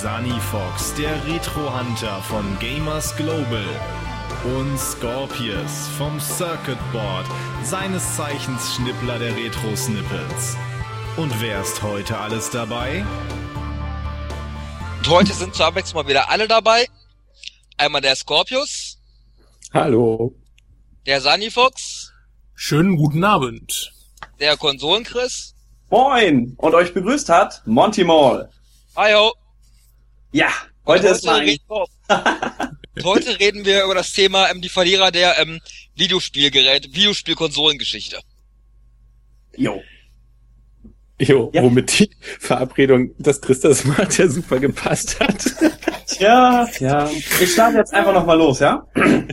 Sunny Fox, der Retro-Hunter von Gamers Global. Und Scorpius vom Circuit Board, seines Zeichens Schnippler der Retro-Snippets. Und wer ist heute alles dabei? Und heute sind zur Abwechslung mal wieder alle dabei. Einmal der Scorpius. Hallo. Der Sanifox. Schönen guten Abend. Der Konsolenchris. Moin! Und euch begrüßt hat Monty Mall. Hi Ja, heute, heute ist mein... Reden heute reden wir über das Thema ähm, die Verlierer der ähm, Videospielgeräte, Videospielkonsolengeschichte. Jo. Jo, ja. womit die Verabredung, dass Chris das macht, ja super gepasst hat. Tja, ja. Ich starte jetzt einfach nochmal los, ja?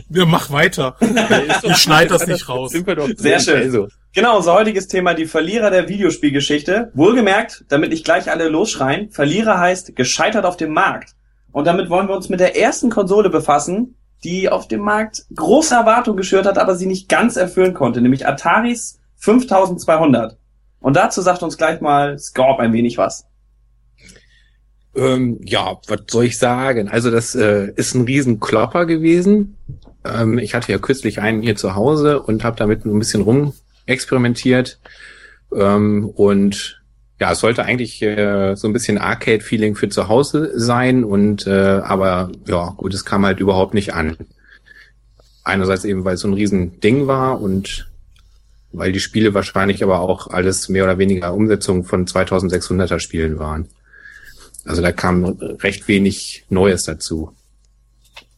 Ja, mach weiter. Ich schneide das nicht raus. Sind wir doch Sehr schön. Also. Genau, unser heutiges Thema, die Verlierer der Videospielgeschichte. Wohlgemerkt, damit nicht gleich alle losschreien, Verlierer heißt gescheitert auf dem Markt. Und damit wollen wir uns mit der ersten Konsole befassen, die auf dem Markt große Erwartungen geschürt hat, aber sie nicht ganz erfüllen konnte, nämlich Ataris 5200. Und dazu sagt uns gleich mal Scorp ein wenig was. Ähm, ja, was soll ich sagen? Also das äh, ist ein Riesenklopper gewesen. Ähm, ich hatte ja kürzlich einen hier zu Hause und habe damit ein bisschen rum experimentiert. Ähm, und ja, es sollte eigentlich äh, so ein bisschen Arcade-Feeling für zu Hause sein und äh, aber ja, gut, es kam halt überhaupt nicht an. Einerseits eben, weil es so ein Riesending war und weil die Spiele wahrscheinlich aber auch alles mehr oder weniger Umsetzungen von 2600er Spielen waren. Also da kam recht wenig Neues dazu.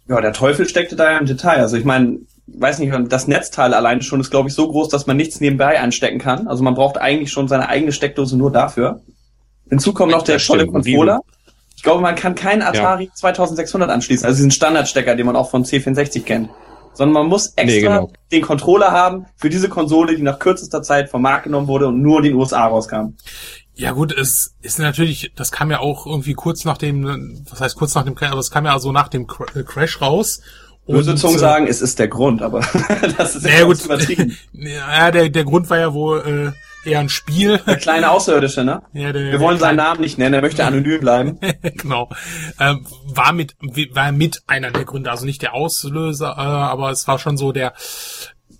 Ja, der Teufel steckte da ja im Detail. Also ich meine, weiß nicht, das Netzteil allein schon ist, glaube ich, so groß, dass man nichts nebenbei anstecken kann. Also man braucht eigentlich schon seine eigene Steckdose nur dafür. Hinzu kommt noch der tolle Controller. Ich glaube, man kann keinen Atari ja. 2600 anschließen, also diesen Standardstecker, den man auch von C64 kennt sondern man muss extra nee, genau. den Controller haben für diese Konsole, die nach kürzester Zeit vom Markt genommen wurde und nur in den USA rauskam. Ja gut, es ist natürlich, das kam ja auch irgendwie kurz nach dem, was heißt kurz nach dem Crash, aber es kam ja so nach dem äh, Crash raus. Böse Zungen äh, sagen, es ist der Grund, aber das ist ja gut. übertrieben. ja, der, der Grund war ja wohl äh, eher ein Spiel. Der kleine Außerirdische, ne? Ja, der, Wir wollen seinen Namen nicht nennen, er möchte anonym bleiben. genau. Ähm, war mit war mit einer der Gründe, also nicht der Auslöser, äh, aber es war schon so der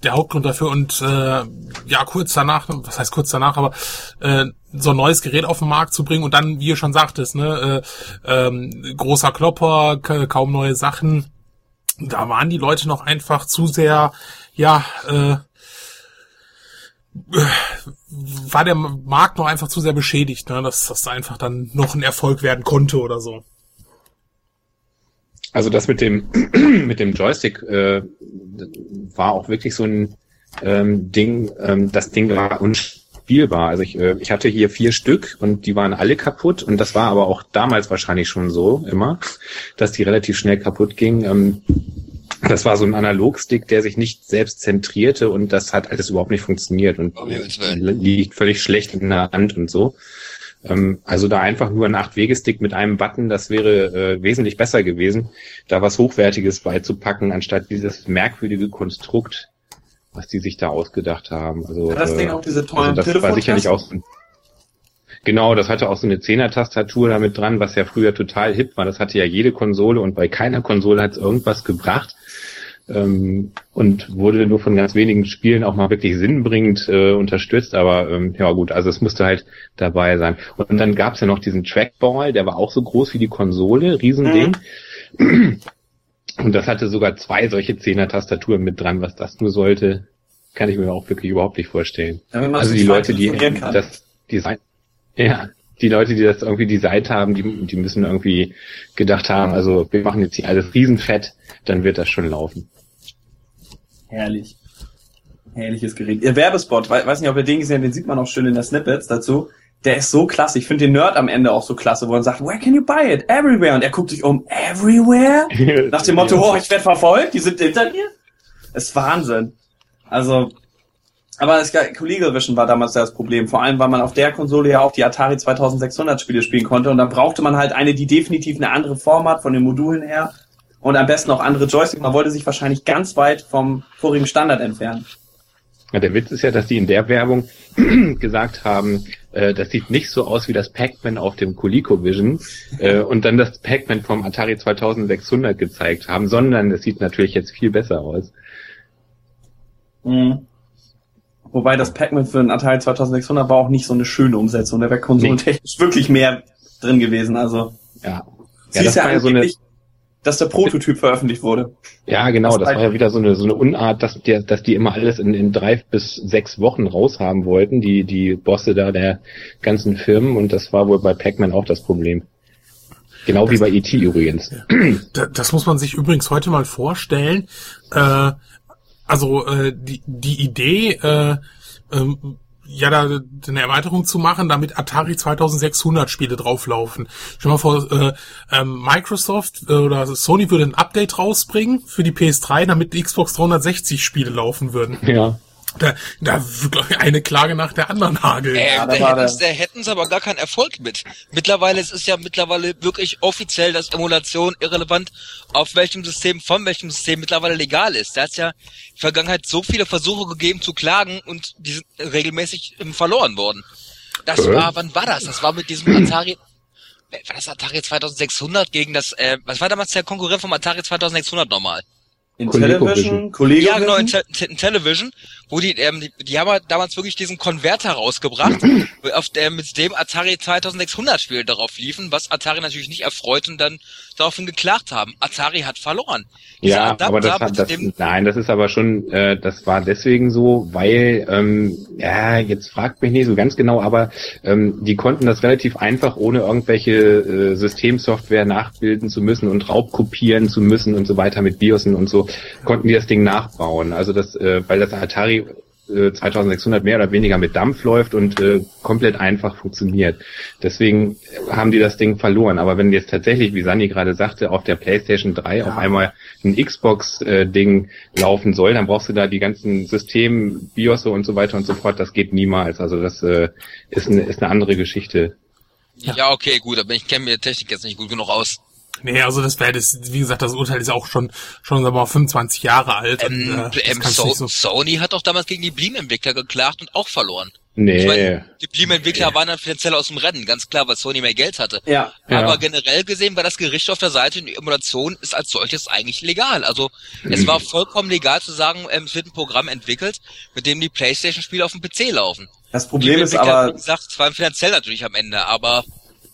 der Hauptgrund dafür und äh, ja kurz danach, was heißt kurz danach, aber äh, so ein neues Gerät auf den Markt zu bringen und dann, wie ihr schon sagtest, ne, äh, ähm, großer Klopper, kaum neue Sachen, da waren die Leute noch einfach zu sehr, ja, äh, war der Markt noch einfach zu sehr beschädigt, ne, dass das einfach dann noch ein Erfolg werden konnte oder so. Also das mit dem mit dem Joystick äh, war auch wirklich so ein ähm, Ding. Ähm, das Ding war unspielbar. Also ich, äh, ich hatte hier vier Stück und die waren alle kaputt und das war aber auch damals wahrscheinlich schon so immer, dass die relativ schnell kaputt gingen. Ähm, das war so ein Analogstick, der sich nicht selbst zentrierte und das hat alles überhaupt nicht funktioniert und liegt völlig schlecht in der Hand und so. Ähm, also da einfach nur ein Acht-Wege-Stick mit einem Button, das wäre äh, wesentlich besser gewesen, da was Hochwertiges beizupacken, anstatt dieses merkwürdige Konstrukt, was die sich da ausgedacht haben. Also, das äh, Ding auch diese tollen also das war sicherlich auch so Genau, das hatte auch so eine Zehner-Tastatur damit dran, was ja früher total hip war. Das hatte ja jede Konsole und bei keiner Konsole hat es irgendwas gebracht ähm, und wurde nur von ganz wenigen Spielen auch mal wirklich sinnbringend äh, unterstützt. Aber ähm, ja gut, also es musste halt dabei sein. Und dann gab's ja noch diesen Trackball, der war auch so groß wie die Konsole, Riesending. Mhm. Und das hatte sogar zwei solche Zehner-Tastaturen mit dran, was das nur sollte, kann ich mir auch wirklich überhaupt nicht vorstellen. Ja, also die Leute, die das Design, ja, die Leute, die das irgendwie designt haben, die, die müssen irgendwie gedacht haben, also wir machen jetzt hier alles riesenfett, dann wird das schon laufen. Herrlich. Herrliches Gerät. Ihr Werbespot, weiß nicht, ob ihr den gesehen habt, den sieht man auch schön in der Snippets dazu. Der ist so klasse. Ich finde den Nerd am Ende auch so klasse, wo er sagt, where can you buy it? Everywhere. Und er guckt sich um, everywhere? Nach dem Motto, oh, ich werde verfolgt, die sind hinter dir. Ist Wahnsinn. Also, aber das Collegial Vision war damals das Problem. Vor allem, weil man auf der Konsole ja auch die Atari 2600 Spiele spielen konnte und dann brauchte man halt eine, die definitiv eine andere Form hat von den Modulen her und am besten auch andere Joysticks. Man wollte sich wahrscheinlich ganz weit vom vorigen Standard entfernen. Ja, der Witz ist ja, dass die in der Werbung gesagt haben, äh, das sieht nicht so aus wie das Pac-Man auf dem ColecoVision äh, und dann das Pac-Man vom Atari 2600 gezeigt haben, sondern es sieht natürlich jetzt viel besser aus. Mhm. Wobei das Pac-Man für den Atari 2600 war auch nicht so eine schöne Umsetzung. Da wäre konsolentechnisch wirklich mehr drin gewesen. Also ja, ja das ja, ja so eine dass der Prototyp veröffentlicht wurde. Ja, genau, das, das war ja wieder so eine so eine Unart, dass die, dass die immer alles in, in drei bis sechs Wochen raushaben wollten, die die Bosse da der ganzen Firmen und das war wohl bei Pac-Man auch das Problem. Genau das, wie bei E.T. übrigens. Das muss man sich übrigens heute mal vorstellen. Äh, also äh, die, die Idee, äh, ähm, ja, da eine Erweiterung zu machen, damit Atari 2600 Spiele drauflaufen. Stell mal vor, äh, ähm, Microsoft äh, oder Sony würde ein Update rausbringen für die PS3, damit die Xbox 360 Spiele laufen würden. Ja. Da, da eine Klage nach der anderen Hagel. Äh, ja, da hätten da hätten's aber gar keinen Erfolg mit. Mittlerweile es ist ja mittlerweile wirklich offiziell, dass Emulation irrelevant auf welchem System, von welchem System mittlerweile legal ist. Da hat ja in der Vergangenheit so viele Versuche gegeben zu klagen und die sind regelmäßig verloren worden. Das äh? war, wann war das? Das war mit diesem Atari, war das Atari 2600 gegen das, äh, was war damals der Konkurrent vom Atari 2600 nochmal? In Television, Kollege Ja, genau, in, Te in, Television, wo die, ähm, die, die haben halt damals wirklich diesen Konverter rausgebracht, auf der mit dem Atari 2600 Spiele darauf liefen, was Atari natürlich nicht erfreut und dann daraufhin geklagt haben. Atari hat verloren. Dieser ja, Adapter aber das hat das, nein, das ist aber schon, äh, das war deswegen so, weil, ähm, ja, jetzt fragt mich nicht so ganz genau, aber ähm, die konnten das relativ einfach, ohne irgendwelche äh, Systemsoftware nachbilden zu müssen und raubkopieren zu müssen und so weiter mit BIOSen und so, konnten die das Ding nachbauen. Also das, äh, weil das Atari 2600 äh, mehr oder weniger mit Dampf läuft und äh, komplett einfach funktioniert. Deswegen haben die das Ding verloren. Aber wenn jetzt tatsächlich, wie Sani gerade sagte, auf der PlayStation 3 ja. auf einmal ein Xbox-Ding äh, laufen soll, dann brauchst du da die ganzen System, BIOS und so weiter und so fort. Das geht niemals. Also das äh, ist, eine, ist eine andere Geschichte. Ja, okay, gut, aber ich kenne mir Technik jetzt nicht gut genug aus. Nee, also das wäre das, wie gesagt, das Urteil ist auch schon, schon sagen wir mal, 25 Jahre alt. Ähm, und, äh, ähm, so, so Sony hat doch damals gegen die Bleem-Entwickler geklagt und auch verloren. Nee. Ich mein, die Bleem-Entwickler nee. waren dann finanziell aus dem Rennen, ganz klar, weil Sony mehr Geld hatte. Ja. Aber ja. generell gesehen war das Gericht auf der Seite und die Emulation ist als solches eigentlich legal. Also es war vollkommen legal zu sagen, ähm, es wird ein Programm entwickelt, mit dem die Playstation-Spiele auf dem PC laufen. Das Problem ist aber... Wie gesagt, zwar finanziell natürlich am Ende, aber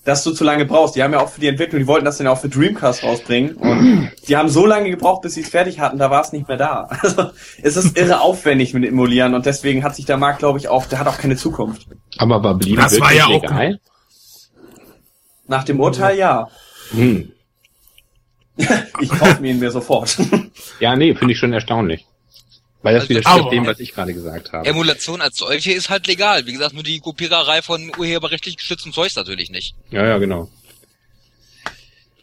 dass du zu lange brauchst. Die haben ja auch für die Entwicklung, die wollten das dann ja auch für Dreamcast rausbringen. Und die haben so lange gebraucht, bis sie es fertig hatten, da war es nicht mehr da. Also es ist irre aufwendig mit Emulieren und deswegen hat sich der Markt, glaube ich, auch, der hat auch keine Zukunft. Aber Bablin das war ja auch legal? Nach dem Urteil ja. Hm. ich kaufe ihn mir sofort. ja, nee, finde ich schon erstaunlich. Weil das also widerspricht dem, was ich gerade gesagt habe. Emulation als solche ist halt legal. Wie gesagt, nur die Kopiererei von urheberrechtlich geschütztem Zeugs natürlich nicht. Ja, ja, genau.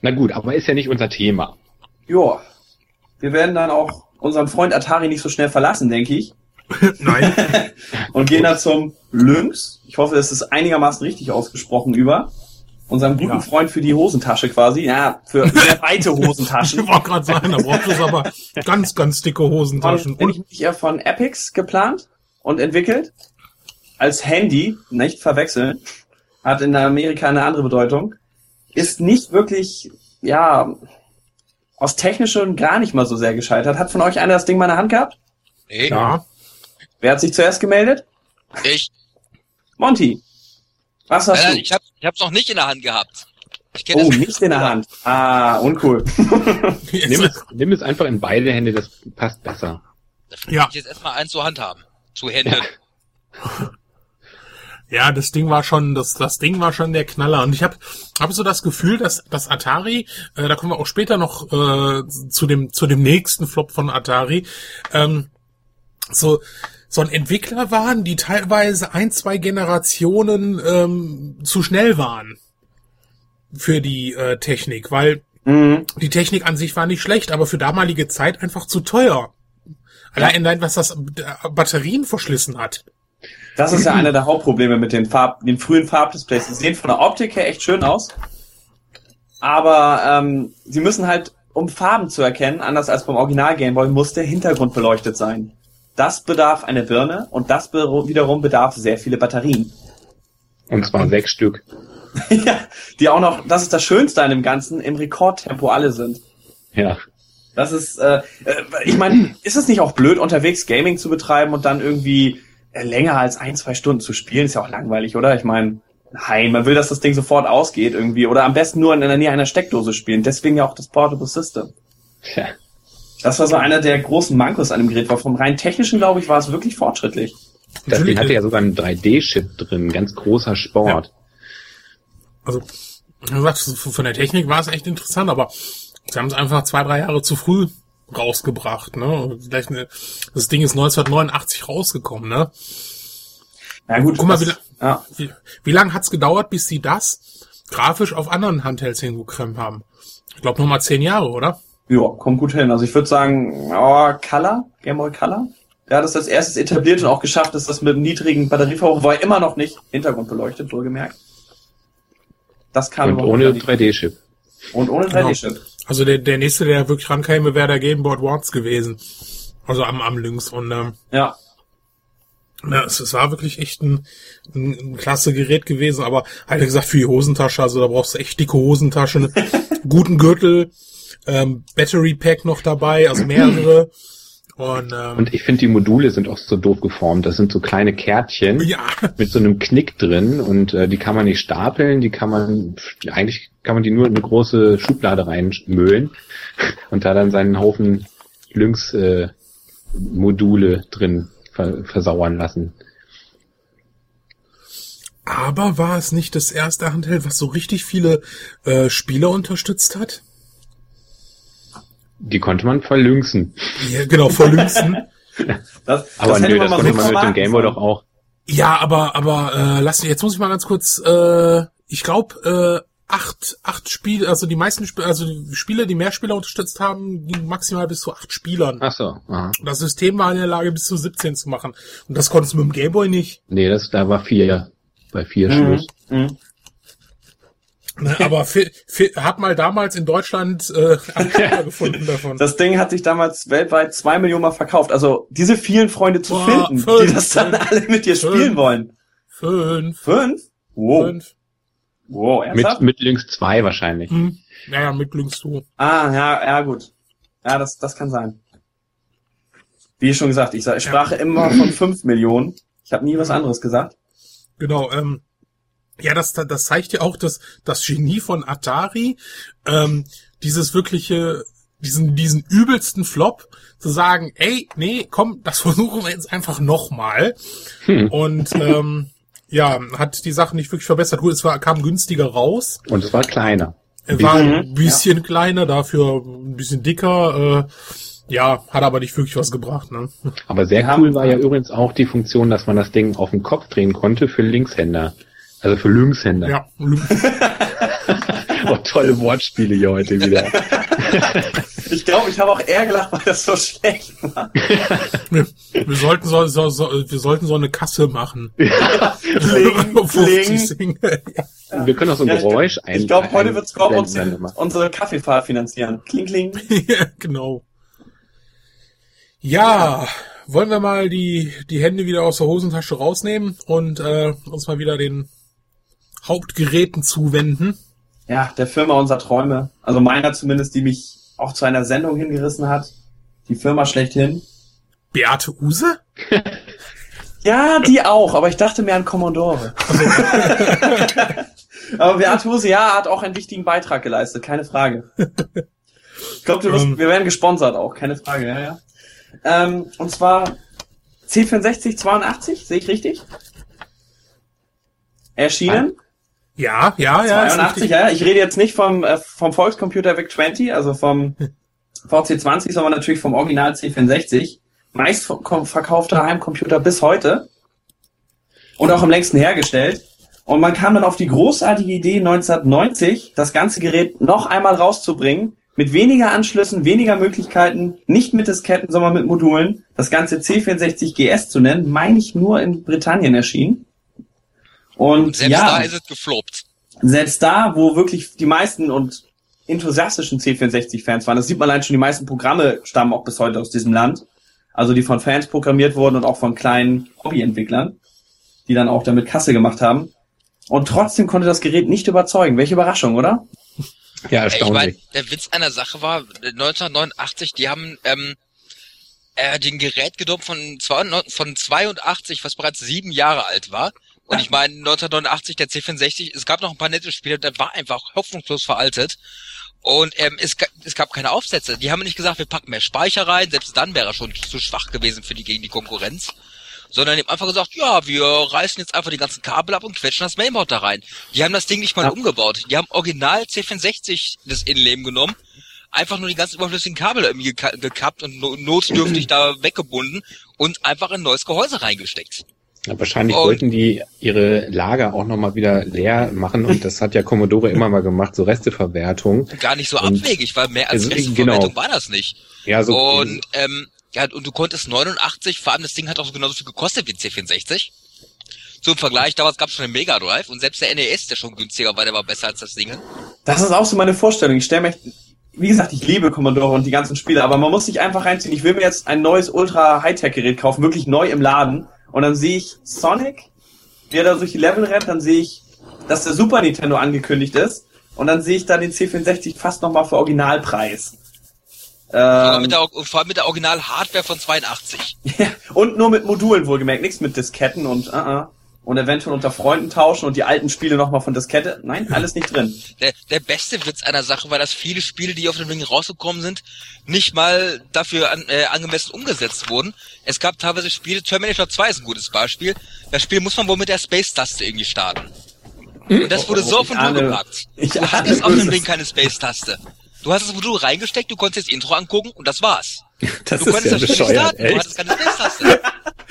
Na gut, aber ist ja nicht unser Thema. Joa. Wir werden dann auch unseren Freund Atari nicht so schnell verlassen, denke ich. Nein. Und gehen dann zum Lynx. Ich hoffe, es ist einigermaßen richtig ausgesprochen über unserem guten ja. Freund für die Hosentasche quasi. Ja, für sehr weite Hosentaschen. ich wollte gerade sagen, da braucht es aber ganz, ganz dicke Hosentaschen. Und, und ich von Epics geplant und entwickelt. Als Handy, nicht verwechseln. Hat in Amerika eine andere Bedeutung. Ist nicht wirklich, ja, aus technischem gar nicht mal so sehr gescheitert. Hat von euch einer das Ding mal in der Hand gehabt? Nee. Ja. Wer hat sich zuerst gemeldet? Ich. Monty. Was hast nein, du? Ich, hab, ich hab's noch nicht in der Hand gehabt. oh, nicht in der Hand. Ah, uncool. nimm, es, nimm es einfach in beide Hände, das passt besser. Da ja. ich jetzt erstmal eins zur Hand haben. Zu Hände. Ja. ja. das Ding war schon, das, das Ding war schon der Knaller. Und ich habe hab so das Gefühl, dass dass Atari, äh, da kommen wir auch später noch äh, zu dem zu dem nächsten Flop von Atari, ähm, so so ein Entwickler waren, die teilweise ein, zwei Generationen ähm, zu schnell waren für die äh, Technik, weil Mhm. die Technik an sich war nicht schlecht, aber für damalige Zeit einfach zu teuer. Allein, allein was das äh, Batterien verschlissen hat. Das ist ja einer der Hauptprobleme mit den Farb, den frühen Farbdisplays. Sie sehen von der Optik her echt schön aus. Aber ähm, sie müssen halt, um Farben zu erkennen, anders als beim Original Gameboy, muss der Hintergrund beleuchtet sein. Das bedarf eine Birne und das wiederum bedarf sehr viele Batterien. Und zwar sechs Stück. ja, die auch noch, das ist das Schönste an dem Ganzen, im Rekordtempo alle sind. Ja. Das ist, äh, äh, ich meine, ist es nicht auch blöd, unterwegs Gaming zu betreiben und dann irgendwie äh, länger als ein, zwei Stunden zu spielen? Ist ja auch langweilig, oder? Ich meine, nein, man will, dass das Ding sofort ausgeht irgendwie oder am besten nur in der Nähe einer Steckdose spielen. Deswegen ja auch das Portable System. ja. Das war so einer der großen Mankos an dem Gerät, weil vom rein technischen, glaube ich, war es wirklich fortschrittlich. Das Ding hatte ja sogar einen 3D-Chip drin, ganz großer Sport. Also, wie gesagt, von der Technik war es echt interessant, aber sie haben es einfach zwei, drei Jahre zu früh rausgebracht, ne? Vielleicht, das Ding ist 1989 rausgekommen, ne? Ja gut, Guck mal, das, wie, ja. wie, wie lange hat's gedauert, bis sie das grafisch auf anderen Handhelds hingeklemmt haben? Ich glaube nochmal zehn Jahre, oder? Ja, kommt gut hin. Also ich würde sagen, oh, Color, Game Boy Color. Der hat es als erstes etabliert und auch geschafft, dass das mit einem niedrigen Batterieverbrauch war immer noch nicht hintergrundbeleuchtet, wohlgemerkt. Das kam Und ohne nicht. 3D-Chip. und ohne Genau. 3D-Chip. Also der, der nächste, der wirklich rankäme, wäre der Game Boy Advance gewesen. Also am, am Links. Und ähm, Ja. Ja, es, es war wirklich echt ein, ein, ein klasse Gerät gewesen, aber halt gesagt für die Hosentasche, also da brauchst du echt dicke Hosentaschen, guten Gürtel, ähm, Battery Pack noch dabei, also mehrere. Und, ähm, Und ich finde, die Module sind auch so doof geformt. Das sind so kleine Kärtchen ja, mit so einem Knick drin und äh, die kann man nicht stapeln, die kann man, eigentlich kann man die nur in eine große Schublade reinmüllen und da dann seinen Haufen Lynx äh, Module drin ver versauern lassen. aber war es nicht das erste Handheld, was so richtig viele äh, Spieler unterstützt hat? Die konnte man verlynxen. Ja, genau, vor Lynxen. Das, Aber das hätte nö, das konnte man mit dem Gameboy doch auch. Ja, aber aber äh, lass mich jetzt muss ich mal ganz kurz. Äh, ich glaube äh, acht acht Spiele, also die meisten Spiele, also die Spieler, die mehr Spieler unterstützt haben, gingen maximal bis zu acht Spielern. Ach so, aha. Das System war in der Lage, bis zu 17 zu machen. Und das konntest du mit dem Gameboy nicht. Nee, das, da war vier, bei vier Schluss. Mhm. Ne? Aber fi- fi- hat mal damals in Deutschland äh, einen Spieler gefunden davon. Das Ding hat sich damals weltweit zwei Millionen Mal verkauft. Also diese vielen Freunde zu Boah, finden, fünf, die das dann fünf, alle mit dir fünf. spielen wollen. Fünf. Fünf? Wow. Fünf. Wow, Mit, ernsthaft? mit Lynx 2 wahrscheinlich. Hm. Naja, mit links du. Ah, ja, ja, gut. Ja, das, das kann sein. Wie schon gesagt, ich, sag, ich sprach immer von fünf Millionen. Ich habe nie was anderes gesagt. Genau, ähm, ja, das, das zeigt ja auch das, das Genie von Atari, ähm, dieses wirkliche, diesen, diesen übelsten Flop zu sagen, ey, nee, komm, das versuchen wir jetzt einfach nochmal. Hm. Und ähm, ja, hat die Sache nicht wirklich verbessert. Gut, es war, kam günstiger raus. Und es war kleiner. Er war ein bisschen kleiner, dafür ein bisschen dicker. Äh, ja, hat aber nicht wirklich was gebracht. Ne? Aber sehr cool war ja übrigens auch die Funktion, dass man das Ding auf den Kopf drehen konnte für Linkshänder. Also für Linkshänder. Ja, Oh, tolle Wortspiele hier heute wieder. Ich glaube, ich habe auch eher gelacht, weil das so schlecht war. wir, wir sollten so, so, so, wir sollten so eine Kasse machen. Kling, 50 kling. Single. ja. Wir können auch so ein Ja, ich- Geräusch ein. Ich glaube, heute wird Scorp uns unsere Kaffeefahrt finanzieren. Kling, kling. ja, genau. Ja, wollen wir mal die, die Hände wieder aus der Hosentasche rausnehmen und äh, uns mal wieder den Hauptgeräten zuwenden. Ja, der Firma unserer Träume. Also meiner zumindest, die mich auch zu einer Sendung hingerissen hat. Die Firma schlechthin. Beate Use? Ja, die auch, aber ich dachte mir an Commodore. aber Beate Huse, ja, hat auch einen wichtigen Beitrag geleistet, keine Frage. Ich glaube, wir, Ähm. wir werden gesponsert auch, keine Frage, ja, ja. Ähm, und zwar C64 82, sehe ich richtig? Erschienen? Ja, ja, ja. ist 82, richtig. ja, ja. Ich rede jetzt nicht vom, äh, vom Volkscomputer VIC 20, also vom VC20, sondern natürlich vom Original C64. meistverkaufter Heimcomputer bis heute. Und auch am längsten hergestellt. Und man kam dann auf die großartige Idee 1990, das ganze Gerät noch einmal rauszubringen, mit weniger Anschlüssen, weniger Möglichkeiten, nicht mit Disketten, sondern mit Modulen, das ganze C64 GS zu nennen, meine ich nur in Britannien erschienen. Und Selbst ja, da ist es gefloppt. selbst da, wo wirklich die meisten und enthusiastischen C64-Fans waren, das sieht man allein schon, die meisten Programme stammen auch bis heute aus diesem Land. Also die von Fans programmiert wurden und auch von kleinen Hobbyentwicklern, die dann auch damit Kasse gemacht haben. Und trotzdem konnte das Gerät nicht überzeugen. Welche Überraschung, oder? Ja, Ey, Ich meine, erstaunlich. der Witz einer Sache war, 1989, die haben ähm, äh, den Gerät genommen von, 92 von 82, was bereits sieben Jahre alt war. Und ich meine, 1989, der C64, es gab noch ein paar nette Spiele, der war einfach hoffnungslos veraltet. Und ähm, es, es gab keine Aufsätze. Die haben nicht gesagt, wir packen mehr Speicher rein, selbst dann wäre er schon zu schwach gewesen für die gegen die Konkurrenz. Sondern die haben einfach gesagt, ja, wir reißen jetzt einfach die ganzen Kabel ab und quetschen das Mainboard da rein. Die haben das Ding nicht mal Ja. umgebaut. Die haben original C64 das Innenleben genommen, einfach nur die ganzen überflüssigen Kabel irgendwie geka- gekappt und no notdürftig da weggebunden und einfach in ein neues Gehäuse reingesteckt. Ja, wahrscheinlich Und- wollten die ihre Lager auch nochmal wieder leer machen und das hat ja Commodore immer mal gemacht, so Resteverwertung. Gar nicht so Und- abwegig, weil mehr als Restverwertung genau. war das nicht. Ja, so Und ähm, ja, und du konntest 89, vor allem das Ding hat auch so genauso viel gekostet wie C64. Zum Vergleich, damals gab es schon den Mega Drive und selbst der NES, der schon günstiger war, der war besser als das Ding. Das ist auch so meine Vorstellung. Ich stelle mir, echt- wie gesagt, ich liebe Commodore und die ganzen Spiele, aber man muss sich einfach reinziehen. Ich will mir jetzt ein neues Ultra-Hightech-Gerät kaufen, wirklich neu im Laden. Und dann sehe ich Sonic, der da durch die Level rennt, dann sehe ich, dass der Super Nintendo angekündigt ist. Und dann sehe ich da den C64 fast nochmal für Originalpreis. Ähm, mit der, vor allem mit der Original-Hardware von 82. ja, und nur mit Modulen wohlgemerkt, nichts mit Disketten und uh -uh. Und eventuell unter Freunden tauschen und die alten Spiele nochmal von Diskette. Nein, alles nicht drin. Der, der beste Witz einer Sache war, dass viele Spiele, die auf dem Ding rausgekommen sind, nicht mal dafür an, äh, angemessen umgesetzt wurden. Es gab teilweise Spiele, Terminator 2 ist ein gutes Beispiel. Das Spiel muss man wohl mit der Space-Taste irgendwie starten. Und das wurde so Oh, auf den ich ahne- gepackt. ich Du hattest auf dem. Ding keine Space-Taste. Du hast das Modul reingesteckt, du konntest das Intro angucken und das war's. das Du ist konntest ja das Spiel starten, du echt? hattest keine Space-Taste.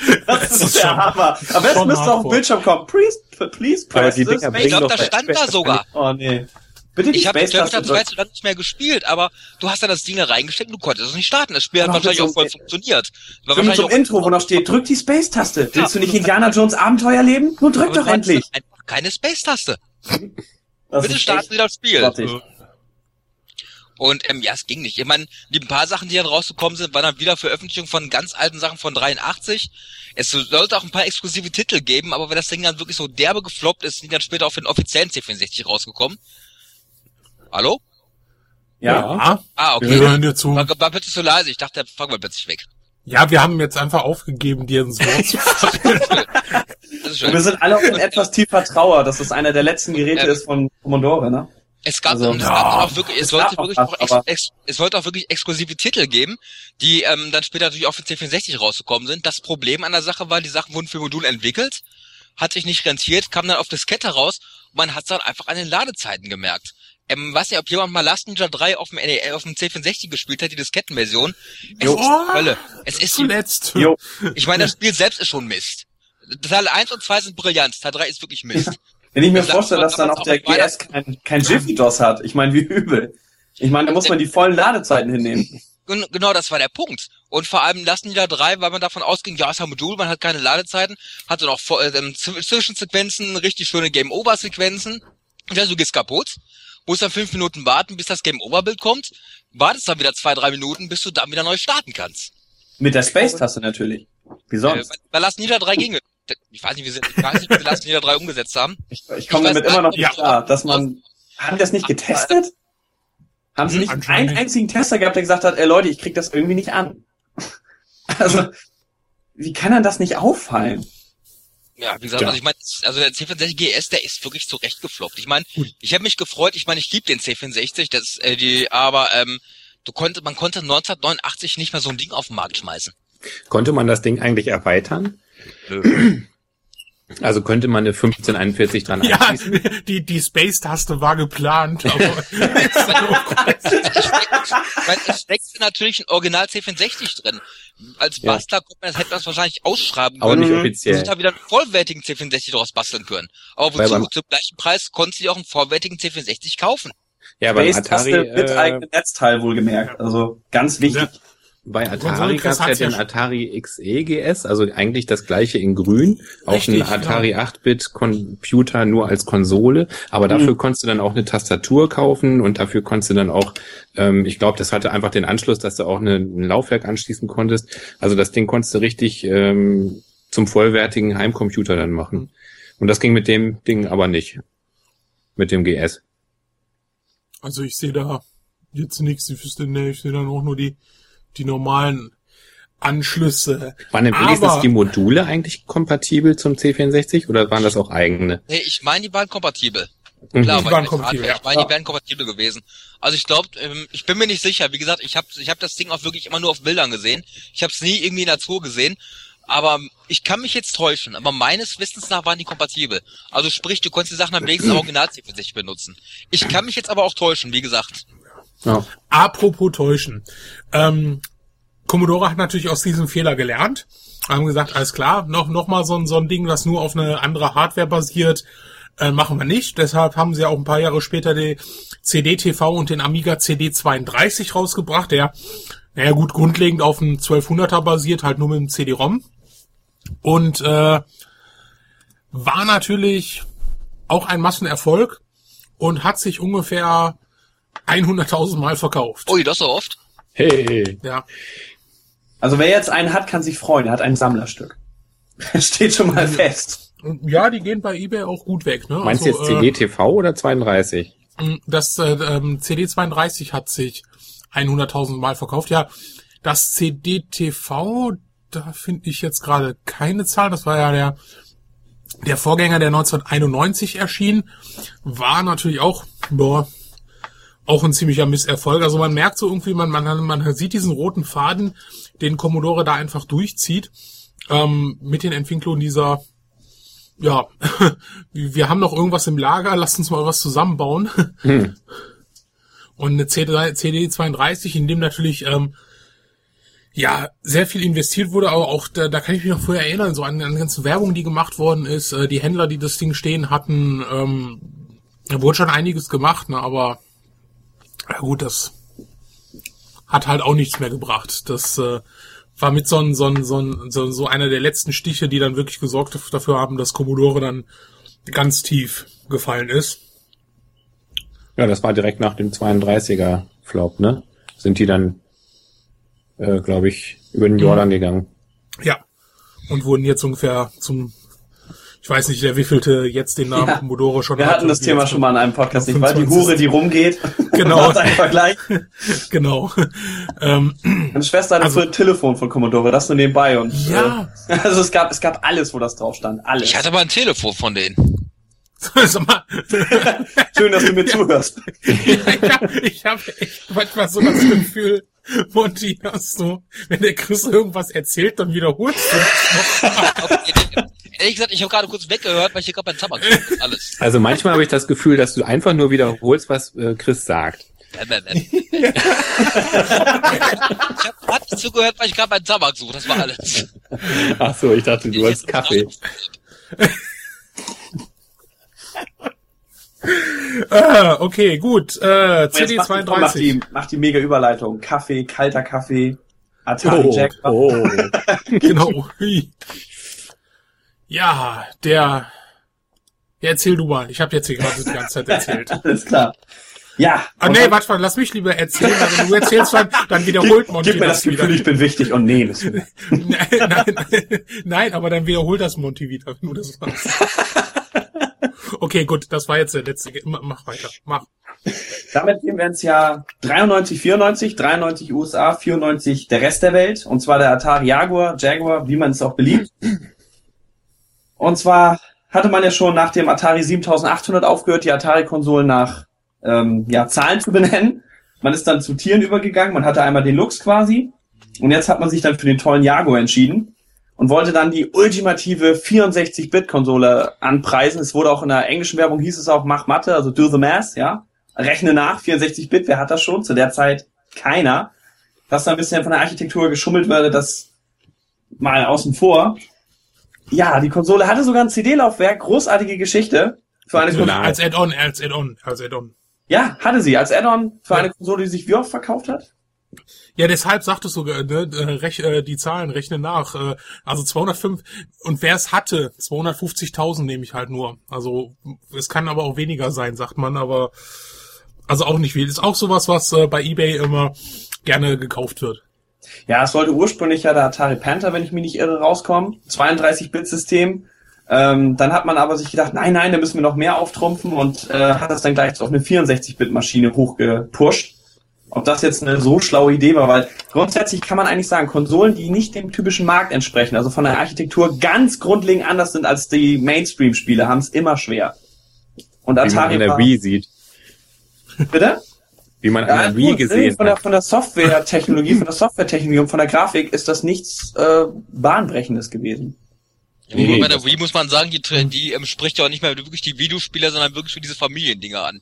Das ist ist der schon- Hammer. Aber schon müsste auf dem Bildschirm kommen. Please, please press die Dinger Ich glaube, da stand da sogar. Oh nee. Bitte Ich habe Space-Taste Terminator 2 drücken. zu lange nicht mehr gespielt, aber du hast da das Ding da reingesteckt und du konntest es nicht starten. Das Spiel hat wahrscheinlich auch voll funktioniert. War So mit so einem Intro, wo noch steht, drück die Space-Taste. Willst du nicht Indiana Jones Abenteuer leben? Nun drück Aber doch endlich. Einfach keine Space-Taste. Das Bitte starten Sie das Spiel. grottig. Und ähm, ja, es ging nicht. Ich meine, die paar Sachen, die dann rausgekommen sind, waren dann wieder Veröffentlichungen von ganz alten Sachen von 83. Es sollte auch ein paar exklusive Titel geben, aber wenn das Ding dann wirklich so derbe gefloppt ist, sind die dann später auf den offiziellen C64 rausgekommen. Hallo? Ja. Ah, Wir okay. hören dir zu. War, war plötzlich so leise. Ich dachte, der Fang war plötzlich weg. Ja, wir haben jetzt einfach aufgegeben, dir ins Wort zu fallen. Das wir sind alle auch in etwas tiefer Trauer, dass es einer der letzten Geräte Ähm. ist von Commodore, ne? Es gab, Also- es gab dann auch wirklich, es sollte gab auch wirklich was, auch ex, ex, es sollte auch wirklich exklusive Titel geben, die ähm, dann später natürlich auch für C64 rausgekommen sind. Das Problem an der Sache war, die Sachen wurden für Modul entwickelt, hat sich nicht rentiert, kam dann auf Diskette raus und man hat es dann einfach an den Ladezeiten gemerkt. Ähm, weiß nicht, ob jemand mal Last Ninja 3 auf dem, NES auf dem C64 gespielt hat, die Diskettenversion. Es Jo. ist die Hölle. Es ist die, Zuletzt. Jo. ich meine, das Spiel selbst ist schon Mist. Teil 1 und 2 sind brillant, Teil 3 ist wirklich Mist. Wenn ich mir Das vorstelle, dass dann auch der auch GS kein, kein Jiffy-DOS hat. Ich meine, wie übel. Ich meine, da muss man die vollen Ladezeiten hinnehmen. Gen- Genau, das war der Punkt. Und vor allem lassen die da drei, weil man davon ausging, ja, es ist ein Modul, man hat keine Ladezeiten, hatte noch vor- ähm, Z- Zwischensequenzen, richtig schöne Game-Over-Sequenzen. Ja, du gehst kaputt, musst dann fünf Minuten warten, bis das Game-Over-Bild kommt, wartest dann wieder zwei, drei Minuten, bis du dann wieder neu starten kannst. Mit der Space-Taste natürlich. Wie Äh, sonst? bei- bei Last Ninja 3 ging es. Ich weiß nicht, wie sie, ich weiß nicht, wie sie Last Ninja 3 umgesetzt haben. Ich, ich komme damit immer noch nicht, klar, dass man. Haben die das nicht getestet? Haben sie Hm, nicht einen einzigen Tester gehabt, der gesagt hat, ey Leute, ich krieg das irgendwie nicht an? Also, wie kann dann das nicht auffallen? Ja, wie gesagt, Ja. also ich meine, also der C64 GS, der ist wirklich zurecht gefloppt. Ich meine, ich habe mich gefreut, ich meine, ich liebe den C64, das äh, die, aber ähm, du konnte, man konnte 1989 nicht mehr so ein Ding auf den Markt schmeißen. Konnte man das Ding eigentlich erweitern? Also könnte man eine 1541 dran Ja, anschließen? die, die Space-Taste war geplant, aber Weil es steckt natürlich ein Original C64 drin. Als Ja. Bastler kommt man, das hätte man es wahrscheinlich ausschreiben Aber können. nicht Mhm. Und offiziell. da wieder einen vollwertigen C64 draus basteln können. Aber wozu? beim- Zum gleichen Preis konntest du dir auch einen vollwertigen C64 kaufen. Ja, beim Space-Taste Atari, mit äh, eigenem Netzteil wohlgemerkt. Also ganz wichtig. Ja. Bei Atari gab es ja ja den. Atari XE GS, also eigentlich das gleiche in grün, auch ein Atari 8-Bit Computer nur als Konsole, aber dafür konntest du dann auch eine Tastatur kaufen und dafür konntest du dann auch, ähm, ich glaube, das hatte einfach den Anschluss, dass du auch eine, ein Laufwerk anschließen konntest. Also das Ding konntest du richtig ähm, zum vollwertigen Heimcomputer dann machen. Und das ging mit dem Ding aber nicht. Mit dem GS. also ich sehe da jetzt nichts. Ich wüsste, nee, ich sehe dann auch nur die, die normalen Anschlüsse. Waren denn wenigstens Aber- die Module eigentlich kompatibel zum C64 oder waren das auch eigene? Nee, ich meine, die waren kompatibel. Mhm. Klar, Die waren ich- kompatibel, Ich ja. meine, Ja. die wären kompatibel gewesen. Also ich glaube, ähm, ich bin mir nicht sicher. Wie gesagt, ich habe ich hab das Ding auch wirklich immer nur auf Bildern gesehen. Ich habe es nie irgendwie in der Tour gesehen. Aber ich kann mich jetzt täuschen. Aber meines Wissens nach waren die kompatibel. Also sprich, du konntest die Sachen am wenigsten original C64 benutzen. Ich kann mich jetzt aber auch täuschen, wie gesagt. Ja. Apropos täuschen. Ähm, Commodore hat natürlich aus diesem Fehler gelernt. Haben gesagt, alles klar, noch, noch mal so ein, so ein Ding, das nur auf eine andere Hardware basiert, äh, machen wir nicht. Deshalb haben sie auch ein paar Jahre später die CD-TV und den Amiga CD32 rausgebracht, der, naja gut, grundlegend auf einem 1200er basiert, halt nur mit dem CD-ROM. Und äh, war natürlich auch ein Massenerfolg und hat sich ungefähr 100.000 Mal verkauft. Ui, das so oft? Hey. Ja, Also wer jetzt einen hat, kann sich freuen. Er hat ein Sammlerstück. Steht schon mal fest. Ja, die gehen bei eBay auch gut weg. Ne? Meinst du jetzt Also, CD-TV oder 32? Äh, das äh, ähm, CD32 hat sich 100.000 Mal verkauft. Ja, das CD-TV, da finde ich jetzt gerade keine Zahl. Das war ja der der Vorgänger, der 1991 erschien, war natürlich auch boah, auch ein ziemlicher Misserfolg. Also man merkt so irgendwie, man, man, man sieht diesen roten Faden, den Commodore da einfach durchzieht, ähm, mit den Entwicklungen dieser, ja, wir haben noch irgendwas im Lager, lasst uns mal was zusammenbauen. Hm. Und eine CD, CD32, in dem natürlich, ähm, ja, sehr viel investiert wurde, aber auch, da, da kann ich mich noch vorher erinnern, so an, an die ganze Werbung, die gemacht worden ist, äh, die Händler, die das Ding stehen hatten, ähm, da wurde schon einiges gemacht, ne, aber ja gut, das hat halt auch nichts mehr gebracht. Das äh, war mit so, ein, so, ein, so, ein, so, so einer der letzten Stiche, die dann wirklich gesorgt dafür haben, dass Commodore dann ganz tief gefallen ist. Ja, das war direkt nach dem 32er Flop, ne? Sind die dann, äh, glaube ich, über den Jordan gegangen. Ja. Und wurden jetzt ungefähr zum, ich weiß nicht, der wievielte jetzt den Namen Ja. Commodore schon Wir hat. hatten das Thema schon mal in einem Podcast, nicht wahr? Die 25. Hure, die rumgeht. Genau. Einen Vergleich. Genau. ähm, Meine Schwester hatte Also- so ein Telefon von Commodore, das nur nebenbei und Ja. äh, also es gab es gab alles, wo das drauf stand, alles. Ich hatte mal ein Telefon von denen. Schön, dass du mir zuhörst. ich habe echt manchmal so das Gefühl, Monty, hast du, wenn der Chris irgendwas erzählt, dann wiederholst du es Ehrlich gesagt, ich habe gerade kurz weggehört, weil ich hier gerade beim Tabak suche. Alles. Also manchmal habe ich das Gefühl, dass du einfach nur wiederholst, was äh, Chris sagt. Ähm, ähm, ähm. ich habe gerade nicht zugehört, weil ich gerade beim Tabak suche. Das war alles. Ach so, ich dachte, du hast Kaffee. Ah, okay, gut. Äh, Jetzt macht die, macht, die, CD32. macht die mega Überleitung. Kaffee, kalter Kaffee, Atari Oh, Jack. oh. Genau. Ja, der. Ja, erzähl du mal. Ich habe jetzt hier gerade die ganze Zeit erzählt. Alles klar. Ja. Ah, nee, warte mal, lass mich lieber erzählen, weil wenn du erzählst, dann, dann wiederholt Monty Gib mir das wieder. Gefühl, ich bin wichtig. Und nee, das nein, nein, nein, aber dann wiederholt das Monty wieder, wenn du das machst. Okay, gut, das war jetzt der letzte. Mach weiter, mach. Damit gehen wir ins Jahr 93, 94, 93 USA, 94 der Rest der Welt. Und zwar der Atari Jaguar, Jaguar, wie man es auch beliebt. Und zwar hatte man ja schon nach dem Atari 7800 aufgehört, die Atari-Konsolen nach ähm, ja, Zahlen zu benennen. Man ist dann zu Tieren übergegangen. Man hatte einmal den Lux quasi. Und jetzt hat man sich dann für den tollen Jaguar entschieden. und wollte dann die ultimative 64-Bit-Konsole anpreisen. Es wurde auch in der englischen Werbung hieß es auch, mach Mathe, also do the math, ja. Rechne nach, 64-Bit, wer hat das schon? Zu der Zeit keiner. Dass da ein bisschen von der Architektur geschummelt würde, das mal außen vor. Ja, die Konsole hatte sogar ein CD-Laufwerk, großartige Geschichte. Für eine Konsole. Als Add-on, als Add-on, als Add-on. Ja, hatte sie, als Add-on für eine Konsole, die sich wie oft verkauft hat? Ja, deshalb sagtest du sogar, ne, äh, rech, äh, die Zahlen rechnen nach. Äh, also 205 und wer es hatte, 250.000 nehme ich halt nur. Also es kann aber auch weniger sein, sagt man, aber also auch nicht viel. Ist auch sowas, was äh, bei eBay immer gerne gekauft wird. Ja, es sollte ursprünglich ja der Atari Panther, wenn ich mich nicht irre, rauskommen. 32-Bit-System. Ähm, dann hat man aber sich gedacht, nein, nein, da müssen wir noch mehr auftrumpfen und äh, hat das dann gleich auf eine 64-Bit-Maschine hochgepusht. Ob das jetzt eine so schlaue Idee war, weil grundsätzlich kann man eigentlich sagen, Konsolen, die nicht dem typischen Markt entsprechen, also von der Architektur ganz grundlegend anders sind als die Mainstream-Spiele, haben es immer schwer. Und Wie man Atari an der Wii sieht. bitte? Wie man an Ja, der Wii gut, gesehen von der, hat. von der Software-Technologie, von der Software-Technologie und von der Grafik ist das nichts äh, bahnbrechendes gewesen. Nee, Wobei bei das- der Wii muss man sagen, die, die ähm, spricht ja auch nicht mehr wirklich die Videospieler, sondern wirklich für diese Familiendinger an.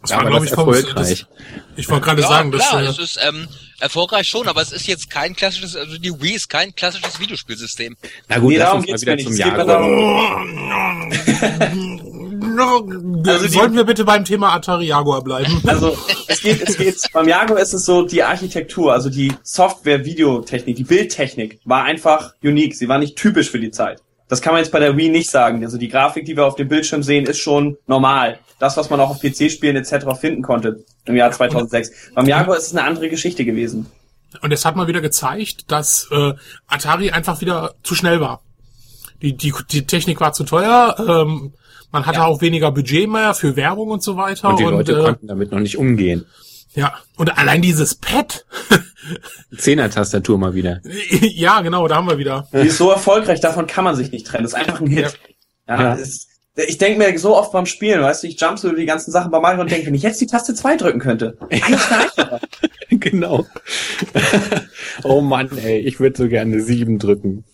Das Ja, war, glaube das ich, erfolgreich. das, ich wollte gerade ja, sagen, dass klar, es ist ähm, erfolgreich schon, aber es ist jetzt kein klassisches, also die Wii ist kein klassisches Videospielsystem. Na gut, Nee, lass darum uns mal wieder mir zum nicht. Also Sollten wir bitte beim Thema Atari Jaguar bleiben? Also es geht, es geht, beim Jaguar ist es so, die Architektur, also die Software-Videotechnik, die Bildtechnik war einfach unique. Sie war nicht typisch für die Zeit. Das kann man jetzt bei der Wii nicht sagen. Also die Grafik, die wir auf dem Bildschirm sehen, ist schon normal. Das, was man auch auf PC-Spielen etc. finden konnte im Jahr 2006. Beim Jaguar ist es eine andere Geschichte gewesen. Und es hat mal wieder gezeigt, dass äh, Atari einfach wieder zu schnell war. Die, die, die Technik war zu teuer, ähm, man hatte auch weniger Budget mehr für Werbung und so weiter. Und die Leute äh, konnten damit noch nicht umgehen. ja, und allein dieses Pad. Zehner-Tastatur mal wieder. ja, genau, da haben wir wieder. Die ist so erfolgreich, davon kann man sich nicht trennen. Das ist einfach ein Hit. Ja, Ja. Es, ich denke mir so oft beim Spielen, weißt du, ich jump so über die ganzen Sachen bei Mario und denke, wenn ich jetzt die Taste 2 drücken könnte. Einfacher. genau. oh Mann, ey, ich würde so gerne sieben drücken.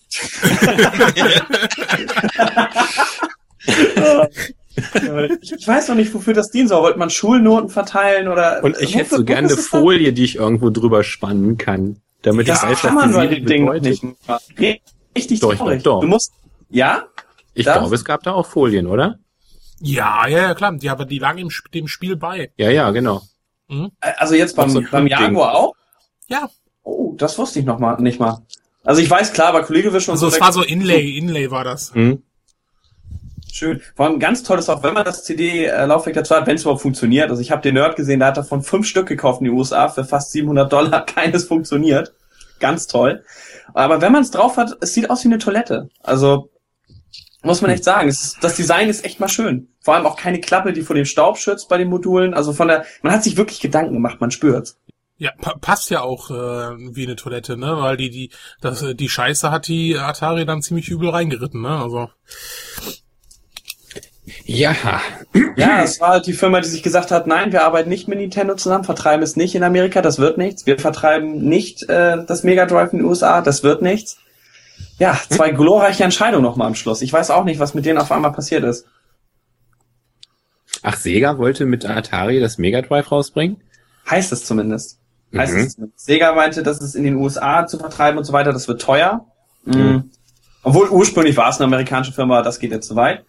Ich, weiß noch nicht, wofür das dienen soll. Wollte man Schulnoten verteilen oder? Und ich hätte so gerne eine Folie, die ich irgendwo drüber spannen kann. Damit Das ich weiß, kann was man die bei dem Ding nicht. Richtig Doch, traurig. doch. Du musst, ja? Ich Das- glaube, es gab da auch Folien, oder? Ja, ja, ja, klar. Die, aber die lagen im, dem Spiel bei. Ja, ja, genau. Also jetzt beim, so beim Ding. Jaguar auch? Ja. Oh, das wusste ich noch mal, nicht mal. Also ich weiß klar, bei Kollege Wisch und Also es da- war so Inlay, Inlay war das. Hm? Schön. Vor allem ganz toll ist auch, wenn man das CD-Laufwerk dazu hat, wenn es überhaupt funktioniert. Also ich habe den Nerd gesehen, der hat davon fünf Stück gekauft in die USA für fast 700 Dollar. Keines funktioniert. Ganz toll. Aber wenn man es drauf hat, es sieht aus wie eine Toilette. Also muss man echt sagen, ist, das Design ist echt mal schön. Vor allem auch keine Klappe, die vor dem Staub schützt bei den Modulen. Also von der, man hat sich wirklich Gedanken gemacht, man spürt's. Ja, pa passt ja auch äh, wie eine Toilette, ne? Weil die, die, das, äh, die Scheiße hat die Atari dann ziemlich übel reingeritten, ne? Also. Ja. Ja, es war halt die Firma, die sich gesagt hat, nein, wir arbeiten nicht mit Nintendo zusammen, vertreiben es nicht in Amerika, das wird nichts. Wir vertreiben nicht äh, das Mega Drive in den USA, das wird nichts. Ja, zwei glorreiche Entscheidungen nochmal am Schluss. Ich weiß auch nicht, was mit denen auf einmal passiert ist. Ach, Sega wollte mit Atari das Mega Drive rausbringen? Heißt es zumindest. Heißt Mhm. es zumindest. Sega meinte, dass es in den USA zu vertreiben und so weiter, das wird teuer. Mhm. Obwohl ursprünglich war es eine amerikanische Firma, das geht jetzt zu weit.